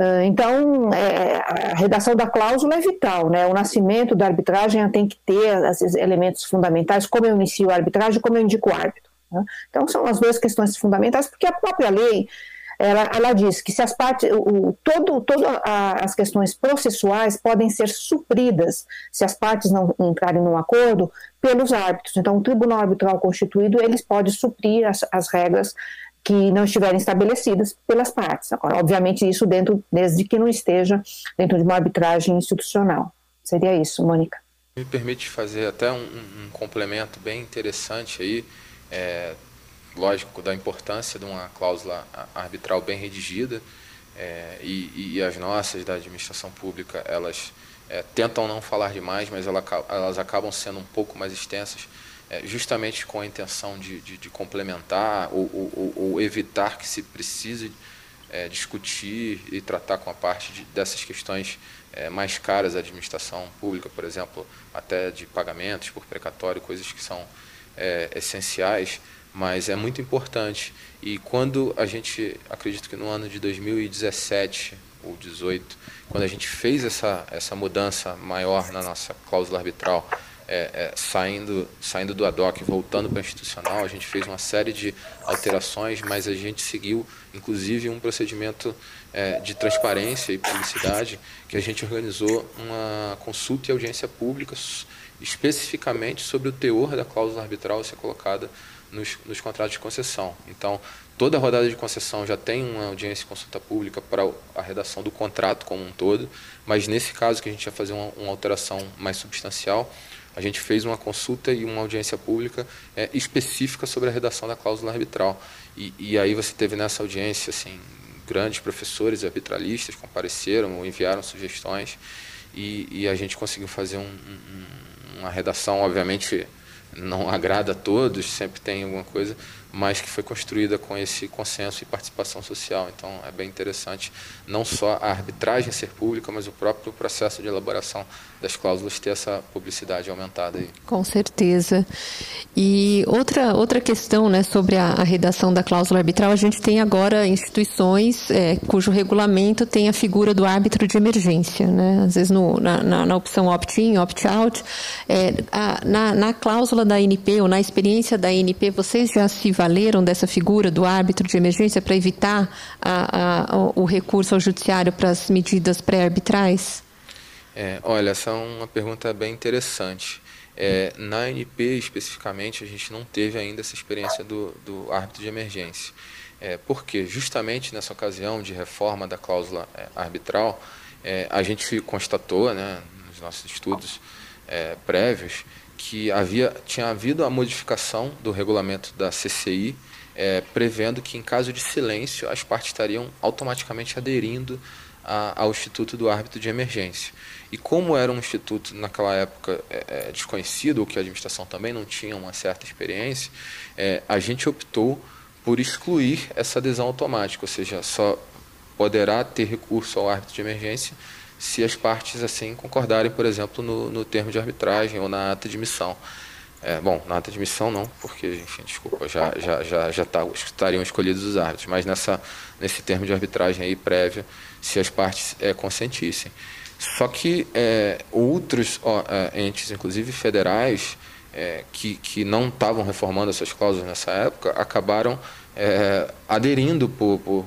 Uh, então, é, a redação da cláusula é vital, né? O nascimento da arbitragem tem que ter esses elementos fundamentais, como eu inicio a arbitragem, como eu indico o árbitro. Né? Então, são as duas questões fundamentais, porque a própria lei ela, ela diz que se as partes, o, todo, todas as questões processuais podem ser supridas se as partes não entrarem num acordo pelos árbitros. Então, o Tribunal Arbitral Constituído eles pode suprir as, as regras que não estiverem estabelecidas pelas partes. Agora, obviamente, isso dentro, desde que não esteja dentro de uma arbitragem institucional. Seria isso, Mônica. Me permite fazer até um, um complemento bem interessante aí. É, lógico, da importância de uma cláusula arbitral bem redigida, é, e, e, as nossas da administração pública, elas é, tentam não falar demais, mas ela, elas acabam sendo um pouco mais extensas, é, justamente com a intenção de, de, de complementar ou, ou, ou, evitar que se precise é, discutir e tratar com a parte de, dessas questões é, mais caras da administração pública, por exemplo, até de pagamentos por precatório, coisas que são é, essenciais mas é muito importante. E quando a gente, acredito que no ano de 2017 ou 18, quando a gente fez essa, essa mudança maior na nossa cláusula arbitral, é, é, saindo, saindo do ad hoc, voltando para o institucional, a gente fez uma série de alterações, mas a gente seguiu, inclusive, um procedimento é, de transparência e publicidade, que a gente organizou uma consulta e audiência pública especificamente sobre o teor da cláusula arbitral ser colocada nos, nos contratos de concessão. Então, toda rodada de concessão já tem uma audiência e consulta pública para a redação do contrato como um todo, mas nesse caso que a gente ia fazer uma, uma alteração mais substancial, a gente fez uma consulta e uma audiência pública é, específica sobre a redação da cláusula arbitral. E, e aí você teve nessa audiência, assim, grandes professores arbitralistas compareceram ou enviaram sugestões e, e a gente conseguiu fazer um, um, uma redação, obviamente, não agrada a todos, sempre tem alguma coisa, mas que foi construída com esse consenso e participação social. Então é bem interessante não só a arbitragem ser pública, mas o próprio processo de elaboração das cláusulas ter essa publicidade aumentada aí. Com certeza. E outra, outra questão né, sobre a, a redação da cláusula arbitral, a gente tem agora instituições é, cujo regulamento tem a figura do árbitro de emergência. Né? Às vezes no, na, na, na opção opt-in, opt-out, é, na, na cláusula da ANP ou na experiência da ANP, vocês já se valeram dessa figura do árbitro de emergência para evitar a, a, o recurso ao judiciário para as medidas pré-arbitrais? É, olha, essa é uma pergunta bem interessante. É, na ANP, especificamente, a gente não teve ainda essa experiência do, do árbitro de emergência. É, porque, justamente nessa ocasião de reforma da cláusula é, arbitral, é, a gente constatou, né, nos nossos estudos é, prévios, que havia, tinha havido a modificação do regulamento da CCI, é, prevendo que, em caso de silêncio, as partes estariam automaticamente aderindo a, ao Instituto do Árbitro de Emergência. E como era um instituto naquela época é, é, desconhecido, ou que a administração também não tinha uma certa experiência, é, a gente optou por excluir essa adesão automática, ou seja, só poderá ter recurso ao árbitro de emergência se as partes assim concordarem, por exemplo, no, no termo de arbitragem ou na ata de missão. É, bom, na ata de missão não, porque, enfim, desculpa, já, já, já, já tá, estariam escolhidos os árbitros, mas nessa, nesse termo de arbitragem aí prévia, se as partes é, consentissem. Só que é, outros ó, é, entes, inclusive federais, é, que, que não estavam reformando essas cláusulas nessa época, acabaram é, aderindo por, por,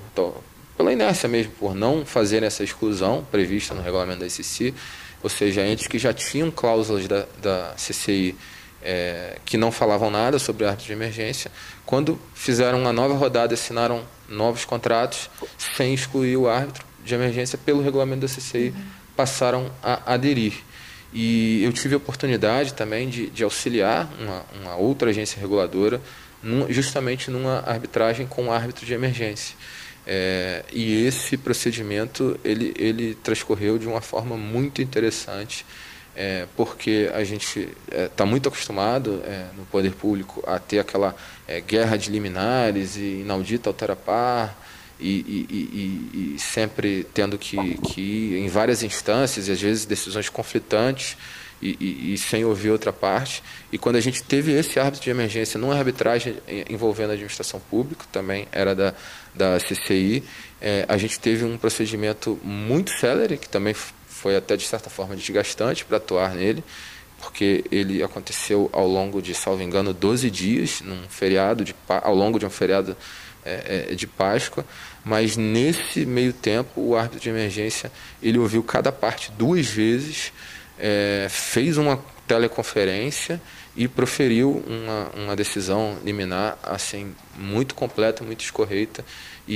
pela inércia mesmo, por não fazer essa exclusão prevista no regulamento da ICC, ou seja, entes que já tinham cláusulas da, da CCI é, que não falavam nada sobre árbitro de emergência, quando fizeram uma nova rodada, assinaram novos contratos sem excluir o árbitro de emergência pelo regulamento da CCI, uhum. passaram a aderir. E eu tive a oportunidade também de, de auxiliar uma, uma, outra agência reguladora num, justamente numa arbitragem com árbitro de emergência. É, e esse procedimento ele, ele transcorreu de uma forma muito interessante é, porque a gente está é, tá muito acostumado é, no poder público a ter aquela é, guerra de liminares e inaudita altera par e, e, e, e, sempre tendo que, que ir em várias instâncias e às vezes decisões conflitantes e, sem ouvir outra parte. E quando a gente teve esse árbitro de emergência numa arbitragem envolvendo a administração pública, também era da, da CCI, é, a gente teve um procedimento muito célere, que também foi até de certa forma desgastante para atuar nele, porque ele aconteceu ao longo de, salvo engano, 12 dias, num feriado de, ao longo de um feriado é, é, de Páscoa, mas nesse meio tempo o árbitro de emergência ele ouviu cada parte duas vezes, é, fez uma teleconferência e proferiu uma, uma decisão liminar assim muito completa, muito escorreita e,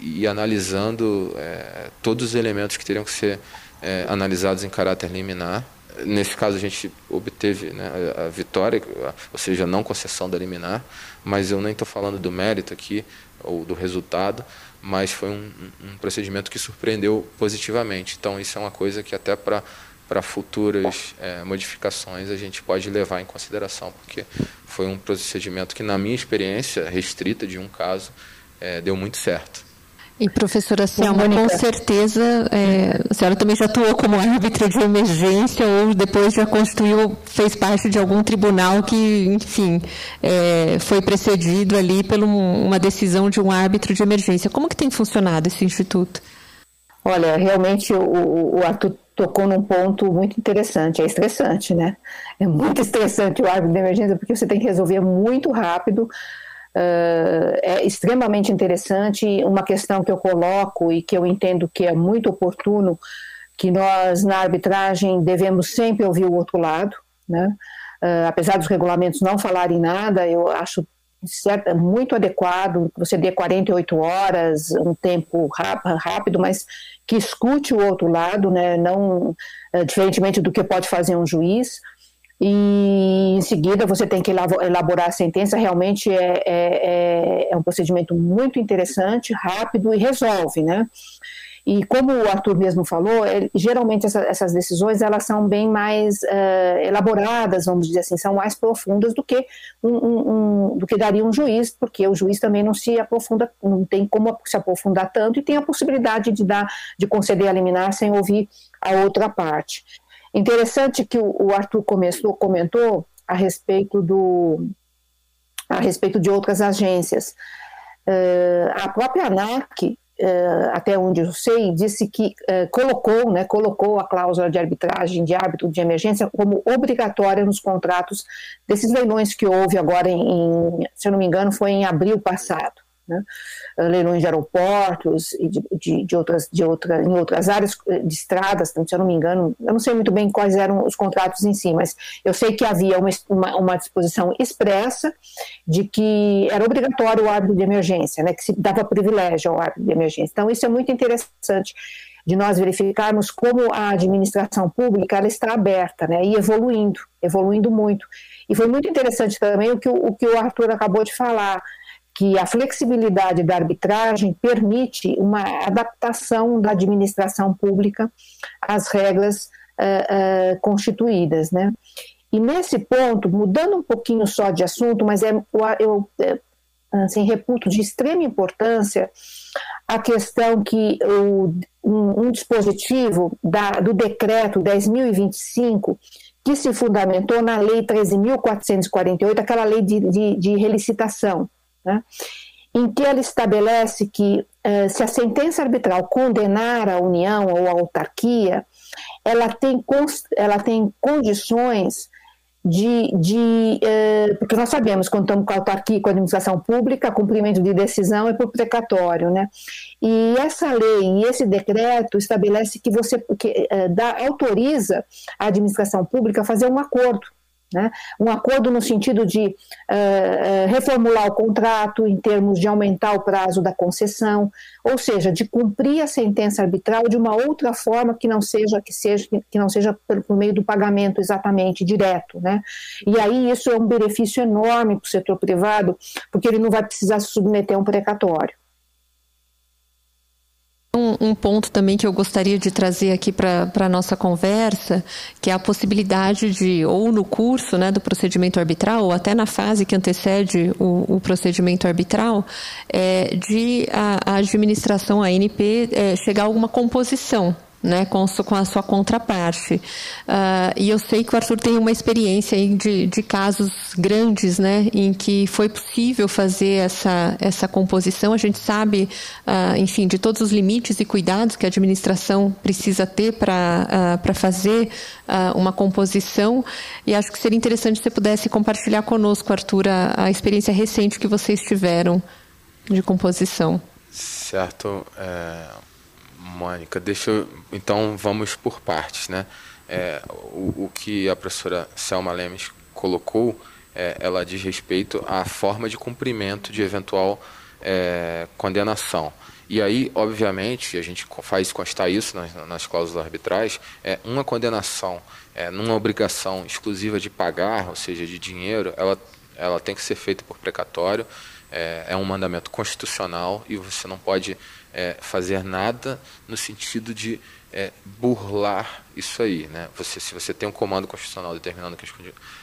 e, e, analisando é, todos os elementos que teriam que ser é, analisados em caráter liminar. Nesse caso, a gente obteve né, a, a, vitória, ou seja, não concessão da liminar, mas eu nem estou falando do mérito aqui, ou do resultado, mas foi um, um procedimento que surpreendeu positivamente. Então, isso é uma coisa que até para para futuras é, modificações a gente pode levar em consideração, porque foi um procedimento que, na minha experiência restrita de um caso, é, deu muito certo. E professora Selma, com certeza, é, a senhora também já atuou como árbitra de emergência ou depois já constituiu, fez parte de algum tribunal que, enfim, é, foi precedido ali por uma decisão de um árbitro de emergência. Como que tem funcionado esse instituto? Olha, realmente o, o Arthur tocou num ponto muito interessante, é estressante, né? É muito [LAUGHS] estressante o árbitro de emergência porque você tem que resolver muito rápido, Uh, é extremamente interessante. Uma questão que eu coloco e que eu entendo que é muito oportuno, que nós na arbitragem devemos sempre ouvir o outro lado, né? Uh, apesar dos regulamentos não falarem nada, eu acho certo, muito adequado você dê 48 horas, um tempo rápido, mas que escute o outro lado, né? não uh, diferentemente do que pode fazer um juiz e em seguida você tem que elaborar a sentença. Realmente é, é, é, é um procedimento muito interessante, rápido e resolve, né? E como o Arthur mesmo falou, geralmente essa, essas decisões elas são bem mais uh, elaboradas, vamos dizer assim, são mais profundas do que um, um, um, do que daria um juiz, porque o juiz também não se aprofunda, não tem como se aprofundar tanto e tem a possibilidade de dar, de conceder a liminar sem ouvir a outra parte. Interessante que o Arthur começou, comentou a respeito do a respeito de outras agências. Uh, a própria ANAC, até onde eu sei, disse que uh, colocou, né, colocou a cláusula de arbitragem de árbitro de emergência como obrigatória nos contratos desses leilões que houve agora em se eu não me engano, foi em abril passado né? leilões de aeroportos e de, de, de, outras, de outra, em outras áreas de estradas, se eu não me engano, eu não sei muito bem quais eram os contratos em si, mas eu sei que havia uma, uma, uma disposição expressa de que era obrigatório o árbitro de emergência, né, que se dava privilégio ao árbitro de emergência. Então, isso é muito interessante de nós verificarmos como a administração pública ela está aberta né, e evoluindo, evoluindo muito. E foi muito interessante também o que o, o que o Arthur acabou de falar, que a flexibilidade da arbitragem permite uma adaptação da administração pública às regras uh, uh, constituídas, né? E nesse ponto, mudando um pouquinho só de assunto, mas é, eu é, assim, reputo de extrema importância a questão que o, um, um dispositivo da, do decreto 10.025 que se fundamentou na Lei 13.448, aquela lei de, de, de relicitação, né? em que ela estabelece que uh, se a sentença arbitral condenar a União ou a autarquia, ela tem, ela tem condições de, de eh, porque nós sabemos quando estamos com a autarquia, com a administração pública, cumprimento de decisão é por precatório, né? E essa lei e esse decreto estabelece que você que, eh, dá, autoriza a administração pública a fazer um acordo né? Um acordo no sentido de uh, reformular o contrato em termos de aumentar o prazo da concessão, ou seja, de cumprir a sentença arbitral de uma outra forma que não seja que seja que não seja por, por meio do pagamento exatamente direto, né? E aí isso é um benefício enorme para o setor privado, porque ele não vai precisar se submeter a um precatório. Um, um, ponto também que eu gostaria de trazer aqui para a nossa conversa, que é a possibilidade de, ou no curso né, do procedimento arbitral, ou até na fase que antecede o, o procedimento arbitral, é, de a, a administração, ANP, é, chegar a alguma composição né, com, com, a sua contraparte. Uh, e eu sei que o Arthur tem uma experiência de, de, casos grandes, né, em que foi possível fazer essa, essa composição. A gente sabe, uh, enfim, de todos os limites e cuidados que a administração precisa ter para uh, fazer uma composição. E acho que seria interessante se você pudesse compartilhar conosco, Arthur, a, a experiência recente que vocês tiveram de composição. Certo. É Mônica, deixa eu, então vamos por partes, né? É, o, o, que a professora Selma Lemes colocou, é, ela diz respeito à forma de cumprimento de eventual é, condenação. E aí, obviamente, a gente faz constar isso nas, nas cláusulas arbitrais, é uma condenação é, numa obrigação exclusiva de pagar, ou seja, de dinheiro, ela, ela tem que ser feita por precatório, é, é um mandamento constitucional e você não pode é, fazer nada no sentido de é, burlar isso aí. Né? Você, se você tem um comando constitucional determinando que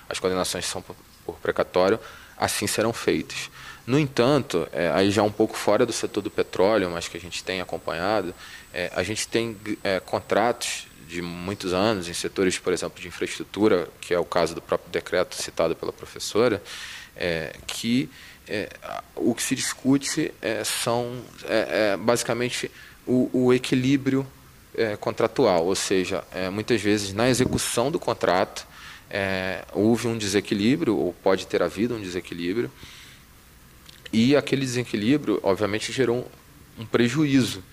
as, condenações são por, por, precatório, assim serão feitas. No entanto, é, aí já um pouco fora do setor do petróleo, mas que a gente tem acompanhado, é, a gente tem é, contratos de muitos anos em setores, por exemplo, de infraestrutura, que é o caso do próprio decreto citado pela professora, é, que é, o que se discute é, são é, é basicamente o, o equilíbrio é, contratual, ou seja, é, muitas vezes na execução do contrato houve um desequilíbrio, ou pode ter havido um desequilíbrio, e aquele desequilíbrio, obviamente, gerou um, um prejuízo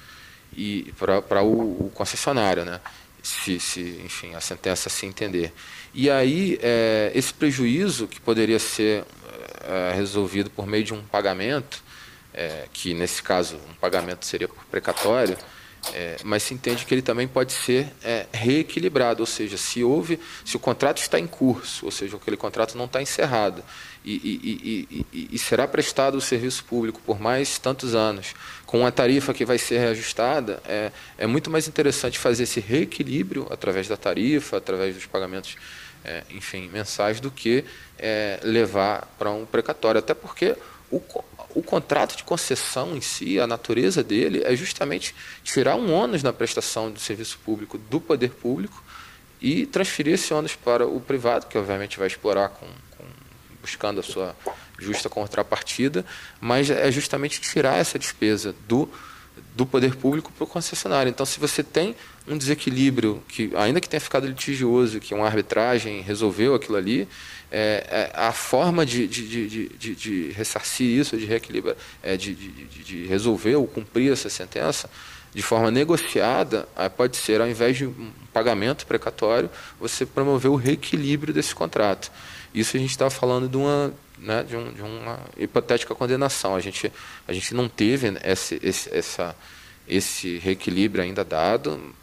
e para o, o, concessionário, né? Se, se, enfim, a sentença se entender. E aí, esse prejuízo, que poderia ser é, resolvido por meio de um pagamento, é, que nesse caso um pagamento seria precatório, é, mas se entende que ele também pode ser reequilibrado, ou seja, se houve, se o contrato está em curso, ou seja, aquele contrato não está encerrado e, e, e, e, será prestado o serviço público por mais tantos anos, com uma tarifa que vai ser reajustada, é muito mais interessante fazer esse reequilíbrio através da tarifa, através dos pagamentos é, enfim, mensais do que é, levar para um precatório. Até porque o, o contrato de concessão em si, a natureza dele, é justamente tirar um ônus na prestação do serviço público do poder público e transferir esse ônus para o privado, que obviamente vai explorar com, com buscando a sua justa contrapartida, mas é justamente tirar essa despesa do do poder público para o concessionário. Então, se você tem um desequilíbrio que, ainda que tenha ficado litigioso, que uma arbitragem resolveu aquilo ali, é, é, a forma de, de, de, de, de ressarcir isso, de reequilibrar, é, de, de, de, resolver ou cumprir essa sentença de forma negociada, pode ser, ao invés de um pagamento precatório, você promover o reequilíbrio desse contrato. Isso a gente estava falando de uma né, de, um, de, uma hipotética condenação. A gente, a gente não teve esse, esse, essa, esse reequilíbrio ainda dado,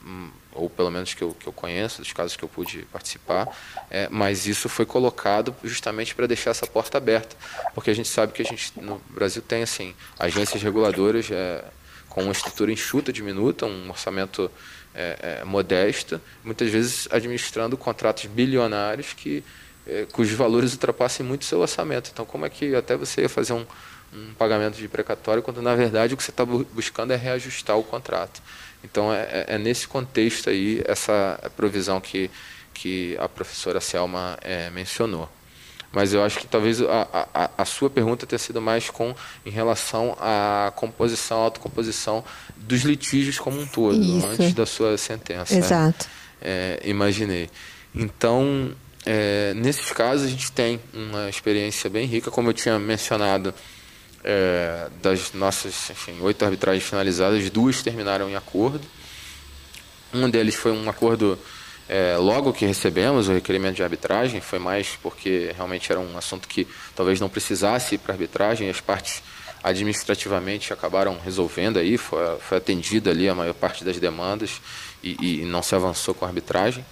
ou pelo menos que eu, que eu conheço, dos casos que eu pude participar, é, mas isso foi colocado justamente para deixar essa porta aberta, porque a gente sabe que a gente no Brasil tem assim agências reguladoras é, com uma estrutura enxuta, diminuta, um orçamento é, é modesto, muitas vezes administrando contratos bilionários que é, cujos valores ultrapassem muito o seu orçamento. Então, como é que até você ia fazer um, um pagamento de precatório quando na verdade o que você está buscando é reajustar o contrato? Então, é, é, é nesse contexto aí essa provisão que, que a professora Selma é, mencionou. Mas eu acho que talvez a, a, a, sua pergunta tenha sido mais com em relação à composição, autocomposição dos litígios como um todo, Isso. antes da sua sentença. Exato. É, imaginei. Então, é, nesses casos, a gente tem uma experiência bem rica, como eu tinha mencionado é, das nossas enfim, oito arbitragens finalizadas, duas terminaram em acordo. Um deles foi um acordo é, logo que recebemos o requerimento de arbitragem, foi mais porque realmente era um assunto que talvez não precisasse ir para arbitragem, as partes administrativamente acabaram resolvendo aí, foi, foi atendida ali a maior parte das demandas e, e não se avançou com a arbitragem.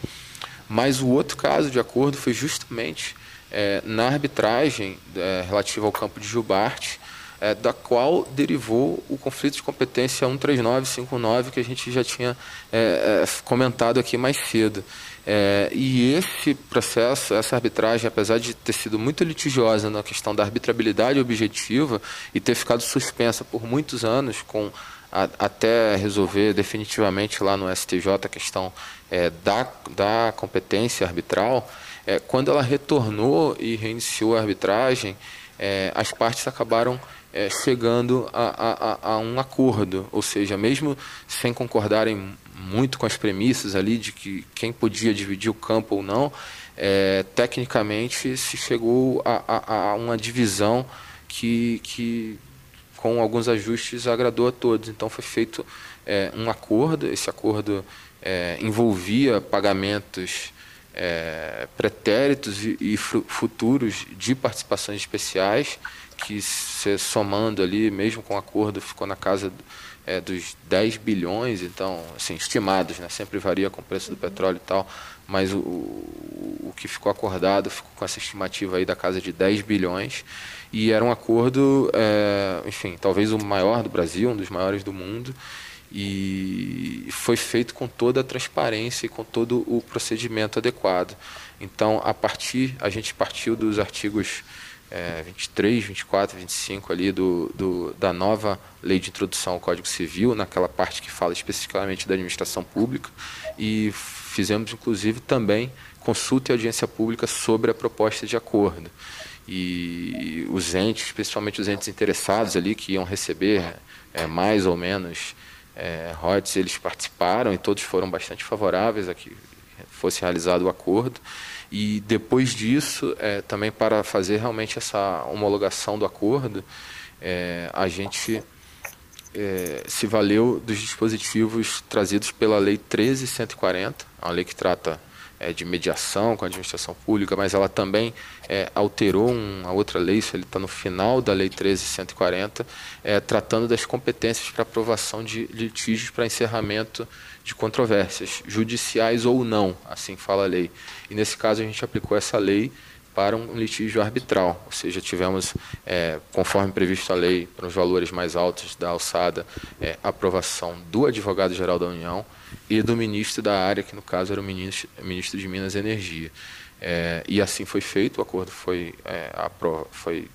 Mas o outro caso de acordo foi justamente é, na arbitragem é, relativa ao campo de Gilbarte, é, da qual derivou o conflito de competência 13959 que a gente já tinha é, é, comentado aqui mais cedo. É, e esse processo, essa arbitragem, apesar de ter sido muito litigiosa na questão da arbitrabilidade objetiva e ter ficado suspensa por muitos anos, com até resolver definitivamente lá no STJ a questão é, da, da competência arbitral, é, quando ela retornou e reiniciou a arbitragem, as partes acabaram é, chegando a, a, a, um acordo, ou seja, mesmo sem concordarem muito com as premissas ali de que quem podia dividir o campo ou não, é, tecnicamente se chegou a, a, uma divisão que, que, com alguns ajustes, agradou a todos. Então foi feito é, um acordo, esse acordo é, envolvia pagamentos é, pretéritos e, e futuros de participações especiais que se somando ali, mesmo com acordo, ficou na casa é, dos 10 bilhões, então, assim, estimados, né? sempre varia com o preço do petróleo e tal, mas o, o, o que ficou acordado ficou com essa estimativa aí da casa de 10 bilhões, e era um acordo, é, enfim, talvez o maior do Brasil, um dos maiores do mundo, e foi feito com toda a transparência e com todo o procedimento adequado. Então, a partir, a gente partiu dos artigos é, 23, 24, 25 ali do, do, da nova lei de introdução ao Código Civil, naquela parte que fala especificamente da administração pública, e fizemos inclusive também consulta e audiência pública sobre a proposta de acordo. E os entes, principalmente os entes interessados ali, que iam receber é, mais ou menos é, royalties, eles participaram e todos foram bastante favoráveis a que fosse realizado o acordo. E depois disso, é, também para fazer realmente essa homologação do acordo, é, a gente é, se valeu dos dispositivos trazidos pela Lei 13140, a lei que trata é, de mediação com a administração pública, mas ela também é, alterou uma outra lei, isso está no final da Lei 13140, é, tratando das competências para aprovação de litígios para encerramento de controvérsias, judiciais ou não, assim fala a lei. E nesse caso a gente aplicou essa lei para um litígio arbitral, ou seja, tivemos, é, conforme previsto a lei, para os valores mais altos da alçada, é, aprovação do advogado-geral da União e do ministro da área, que no caso era o ministro, ministro de Minas e Energia. É, e assim foi feito, o acordo foi, é, foi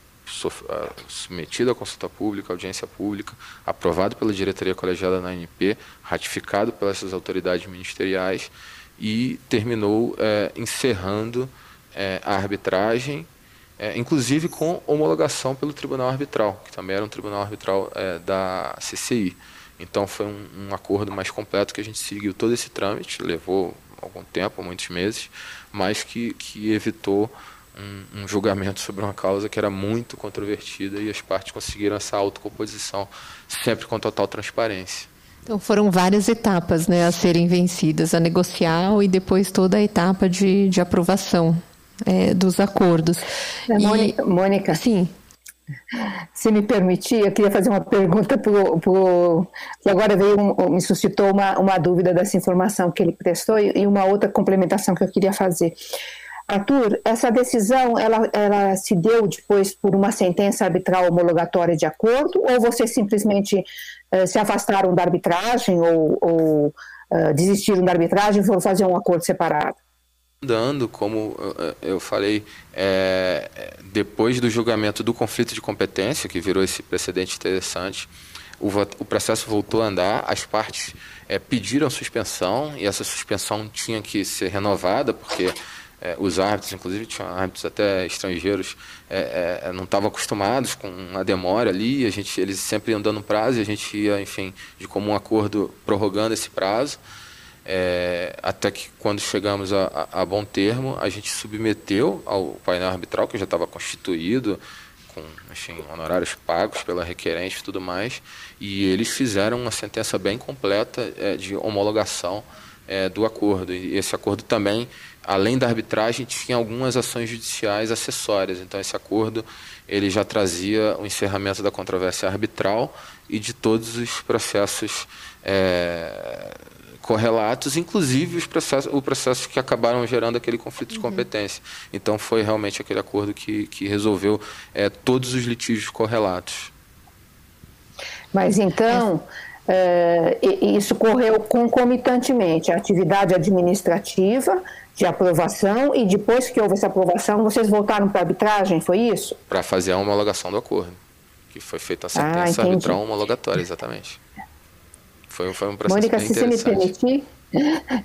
submetido à consulta pública, audiência pública, aprovado pela diretoria colegiada na ANP, ratificado pelas autoridades ministeriais e terminou é, encerrando é, a arbitragem, é, inclusive com homologação pelo Tribunal Arbitral, que também era um Tribunal Arbitral da CCI. Então foi um, um acordo mais completo que a gente seguiu todo esse trâmite, levou algum tempo, muitos meses, mas que, que evitou um, um, julgamento sobre uma causa que era muito controvertida e as partes conseguiram essa autocomposição sempre com total transparência. Então foram várias etapas né, a serem vencidas, a negocial e depois toda a etapa de, de aprovação é, dos acordos. É, Mônica, e, Mônica, sim. Se me permitir, eu queria fazer uma pergunta pro, pro que agora veio um, me suscitou uma, uma dúvida dessa informação que ele prestou e uma outra complementação que eu queria fazer. Arthur, essa decisão ela, ela se deu depois por uma sentença arbitral homologatória de acordo ou vocês simplesmente uh, se afastaram da arbitragem ou, ou uh, desistiram da arbitragem e foram fazer um acordo separado? Dando, como eu falei, é, depois do julgamento do conflito de competência, que virou esse precedente interessante, o, o processo voltou a andar, as partes é, pediram suspensão e essa suspensão tinha que ser renovada, porque é, os árbitros, inclusive tinha árbitros até estrangeiros, é, é, não estavam acostumados com a demora ali, a gente, eles sempre iam dando prazo e a gente ia, enfim, de comum acordo prorrogando esse prazo. É, até que quando chegamos a, a, a, bom termo, a gente submeteu ao painel arbitral, que já estava constituído, com enfim, honorários pagos pela requerente e tudo mais, e eles fizeram uma sentença bem completa é, de homologação é, do acordo. E esse acordo também, além da arbitragem, tinha algumas ações judiciais acessórias. Então, esse acordo ele já trazia o encerramento da controvérsia arbitral e de todos os processos é, correlatos, inclusive os processos, os processos que acabaram gerando aquele conflito uhum. de competência. Então foi realmente aquele acordo que, que resolveu é, todos os litígios correlatos. Mas então é, isso correu concomitantemente a atividade administrativa de aprovação e depois que houve essa aprovação vocês voltaram para a arbitragem, foi isso? Para fazer a homologação do acordo, que foi feita a ah, sentença ah, arbitral homologatória, exatamente. Foi, foi um processo Mônica, se você me permitir,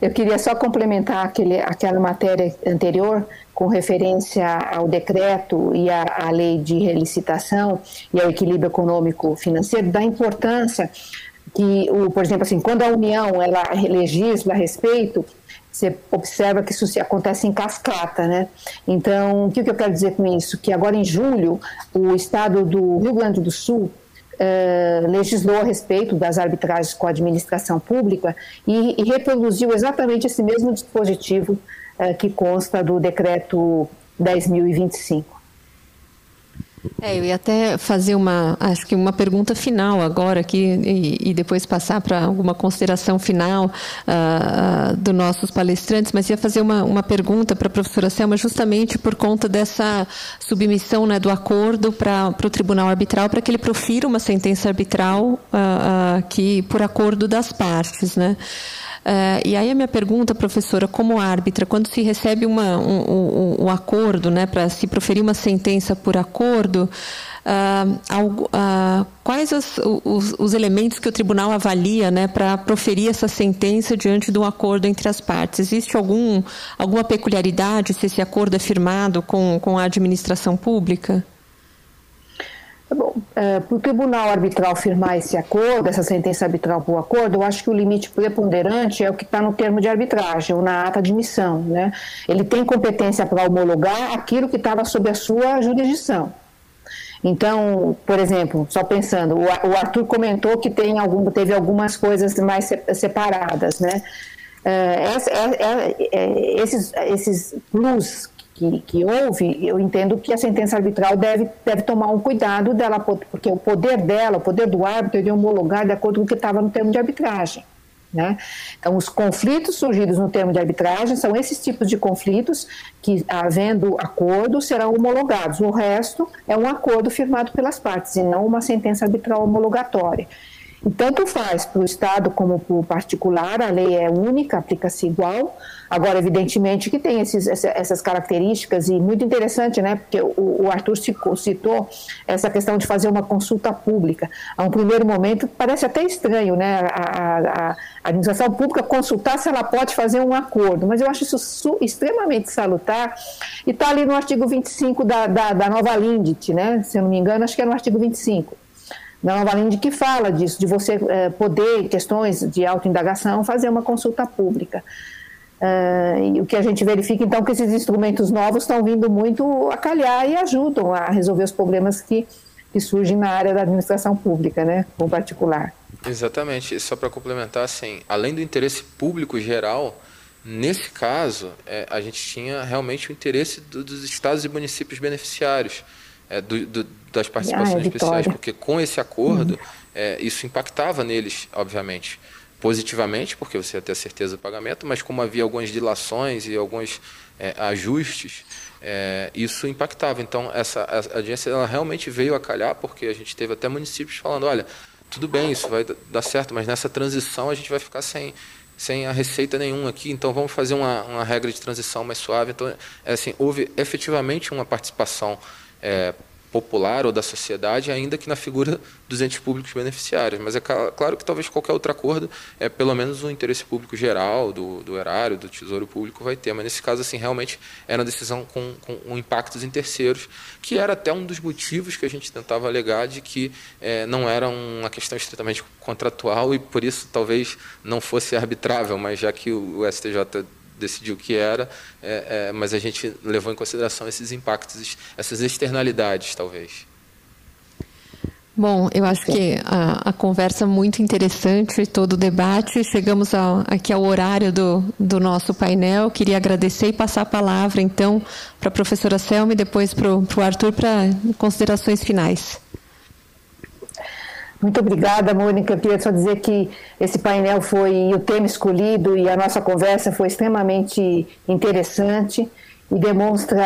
eu queria só complementar aquele, aquela matéria anterior com referência ao decreto e à, à lei de relicitação e ao equilíbrio econômico financeiro, da importância que, o, por exemplo, assim, quando a União ela legisla a respeito, você observa que isso acontece em cascata, né? Então, o que eu quero dizer com isso? Que agora em julho, o estado do Rio Grande do Sul Uh, legislou a respeito das arbitragens com a administração pública e, e reproduziu exatamente esse mesmo dispositivo uh, que consta do decreto 10.025. É, eu ia até fazer uma, acho que uma pergunta final agora aqui e, e depois passar para alguma consideração final uh, uh, dos nossos palestrantes, mas ia fazer uma, uma pergunta para a professora Selma justamente por conta dessa submissão né, do acordo para o tribunal arbitral para que ele profira uma sentença arbitral uh, que por acordo das partes, né? Uh, e aí a minha pergunta, professora, como árbitra, quando se recebe uma, um, um, um acordo, né, para se proferir uma sentença por acordo, uh, uh, quais os, os, os, elementos que o tribunal avalia né, para proferir essa sentença diante do acordo entre as partes? Existe algum, alguma peculiaridade se esse acordo é firmado com, com a administração pública? Tá bom, é, para o tribunal arbitral firmar esse acordo, essa sentença arbitral por acordo, eu acho que o limite preponderante é o que está no termo de arbitragem, ou na ata de missão. Né? Ele tem competência para homologar aquilo que estava sob a sua jurisdição. Então, por exemplo, só pensando, o Arthur comentou que tem algum, teve algumas coisas mais separadas, né? É, é, é, esses, esses plus que, que houve, eu entendo que a sentença arbitral deve, deve tomar um cuidado dela, porque o poder dela, o poder do árbitro, é de homologar de acordo com o que estava no termo de arbitragem. Né? Então, os conflitos surgidos no termo de arbitragem são esses tipos de conflitos que, havendo acordo, serão homologados. O resto é um acordo firmado pelas partes e não uma sentença arbitral homologatória. Tanto faz para o Estado como para o particular, a lei é única, aplica-se igual. Agora, evidentemente que tem esses, essas características, e muito interessante, né? Porque o, Arthur citou essa questão de fazer uma consulta pública. A um primeiro momento, parece até estranho, né? A, a, a administração pública consultar se ela pode fazer um acordo, mas eu acho isso extremamente salutar, e está ali no artigo 25 da, da, da nova Lindt, né? Se eu não me engano, acho que é no artigo 25 da Nova Linde que fala disso, de você é, poder, em questões de autoindagação, fazer uma consulta pública. Uh, e o que a gente verifica, então, que esses instrumentos novos estão vindo muito a calhar e ajudam a resolver os problemas que, que surgem na área da administração pública, né, com particular. Exatamente. E só para complementar, assim, além do interesse público geral, nesse caso, é, a gente tinha realmente o interesse do, dos estados e municípios beneficiários é, do, do, das participações ah, é especiais, porque com esse acordo, uhum. é, isso impactava neles, obviamente, positivamente, porque você ia ter a certeza do pagamento, mas como havia algumas dilações e alguns é, ajustes, é, isso impactava. Então, essa a audiência ela realmente veio a calhar, porque a gente teve até municípios falando, olha, tudo bem, isso vai dar certo, mas nessa transição a gente vai ficar sem, sem a receita nenhuma aqui, então vamos fazer uma, uma regra de transição mais suave. Então, é assim, houve efetivamente uma participação é, popular ou da sociedade, ainda que na figura dos entes públicos beneficiários. Mas é claro que talvez qualquer outro acordo, é pelo menos o interesse público geral do, do erário, do tesouro público vai ter. Mas nesse caso, assim, realmente era uma decisão com, com impactos em terceiros, que era até um dos motivos que a gente tentava alegar de que é, não era uma questão estritamente contratual e por isso talvez não fosse arbitrável, mas já que o, o STJ decidiu que era, é, é, mas a gente levou em consideração esses impactos, essas externalidades, talvez. Bom, eu acho que a, a conversa muito interessante, todo o debate. Chegamos ao, aqui ao horário do, do nosso painel. Queria agradecer e passar a palavra, então, para a professora Selma e depois para o Arthur para considerações finais. Muito obrigada, Mônica. Eu queria só dizer que esse painel foi o tema escolhido e a nossa conversa foi extremamente interessante e demonstra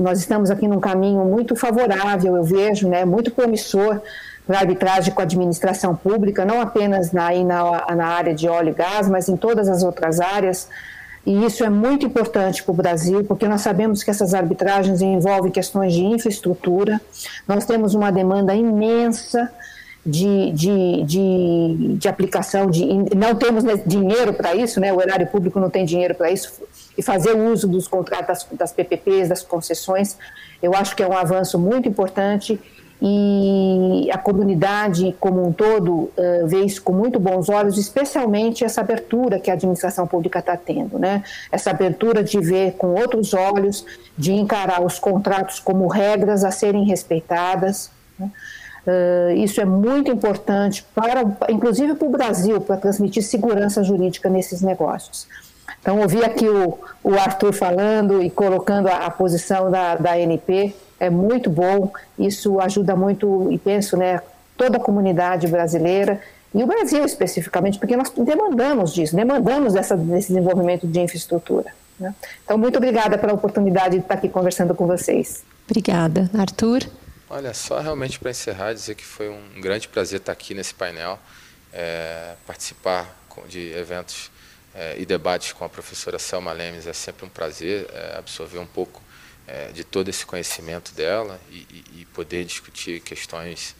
nós estamos aqui num caminho muito favorável, eu vejo, né, muito promissor para a arbitragem com a administração pública, não apenas na, na, na área de óleo e gás, mas em todas as outras áreas. E isso é muito importante para o Brasil, porque nós sabemos que essas arbitragens envolvem questões de infraestrutura. Nós temos uma demanda imensa de, de, de, de aplicação, de, não temos dinheiro para isso, né? o erário público não tem dinheiro para isso, e fazer uso dos contratos das, das PPPs, das concessões, eu acho que é um avanço muito importante e a comunidade como um todo uh, vê isso com muito bons olhos, especialmente essa abertura que a administração pública está tendo, né? Essa abertura de ver com outros olhos, de encarar os contratos como regras a serem respeitadas. Né? Uh, isso é muito importante, para, inclusive para o Brasil, para transmitir segurança jurídica nesses negócios. Então, ouvir aqui o, o Arthur falando e colocando a, a, posição da, da ANP é muito bom, isso ajuda muito, e penso, né, toda a comunidade brasileira e o Brasil especificamente, porque nós demandamos disso, demandamos desse desenvolvimento de infraestrutura. Né? Então, muito obrigada pela oportunidade de estar aqui conversando com vocês. Obrigada. Arthur? Olha, só realmente para encerrar, dizer que foi um grande prazer estar aqui nesse painel, é, participar de eventos é, e debates com a professora Selma Lemes é sempre um prazer é, absorver um pouco de todo esse conhecimento dela e, e, e poder discutir questões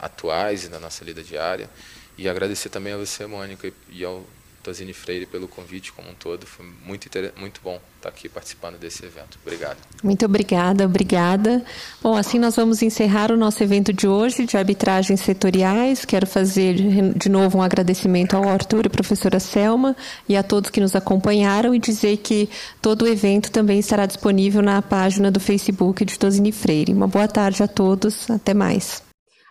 atuais e da nossa lida diária. E agradecer também a você, Mônica, e ao Tozini Freire pelo convite como um todo. Foi muito, muito bom estar aqui participando desse evento. Obrigado. Muito obrigada, obrigada. Bom, assim nós vamos encerrar o nosso evento de hoje de arbitragens setoriais. Quero fazer de novo um agradecimento ao Arthur e professora Selma e a todos que nos acompanharam e dizer que todo o evento também estará disponível na página do Facebook de Tozini Freire. Uma boa tarde a todos. Até mais.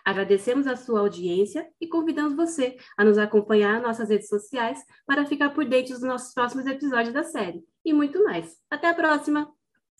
Agradecemos a sua audiência e convidamos você a nos acompanhar nas nossas redes sociais para ficar por dentro dos nossos próximos episódios da série. E muito mais. Até a próxima!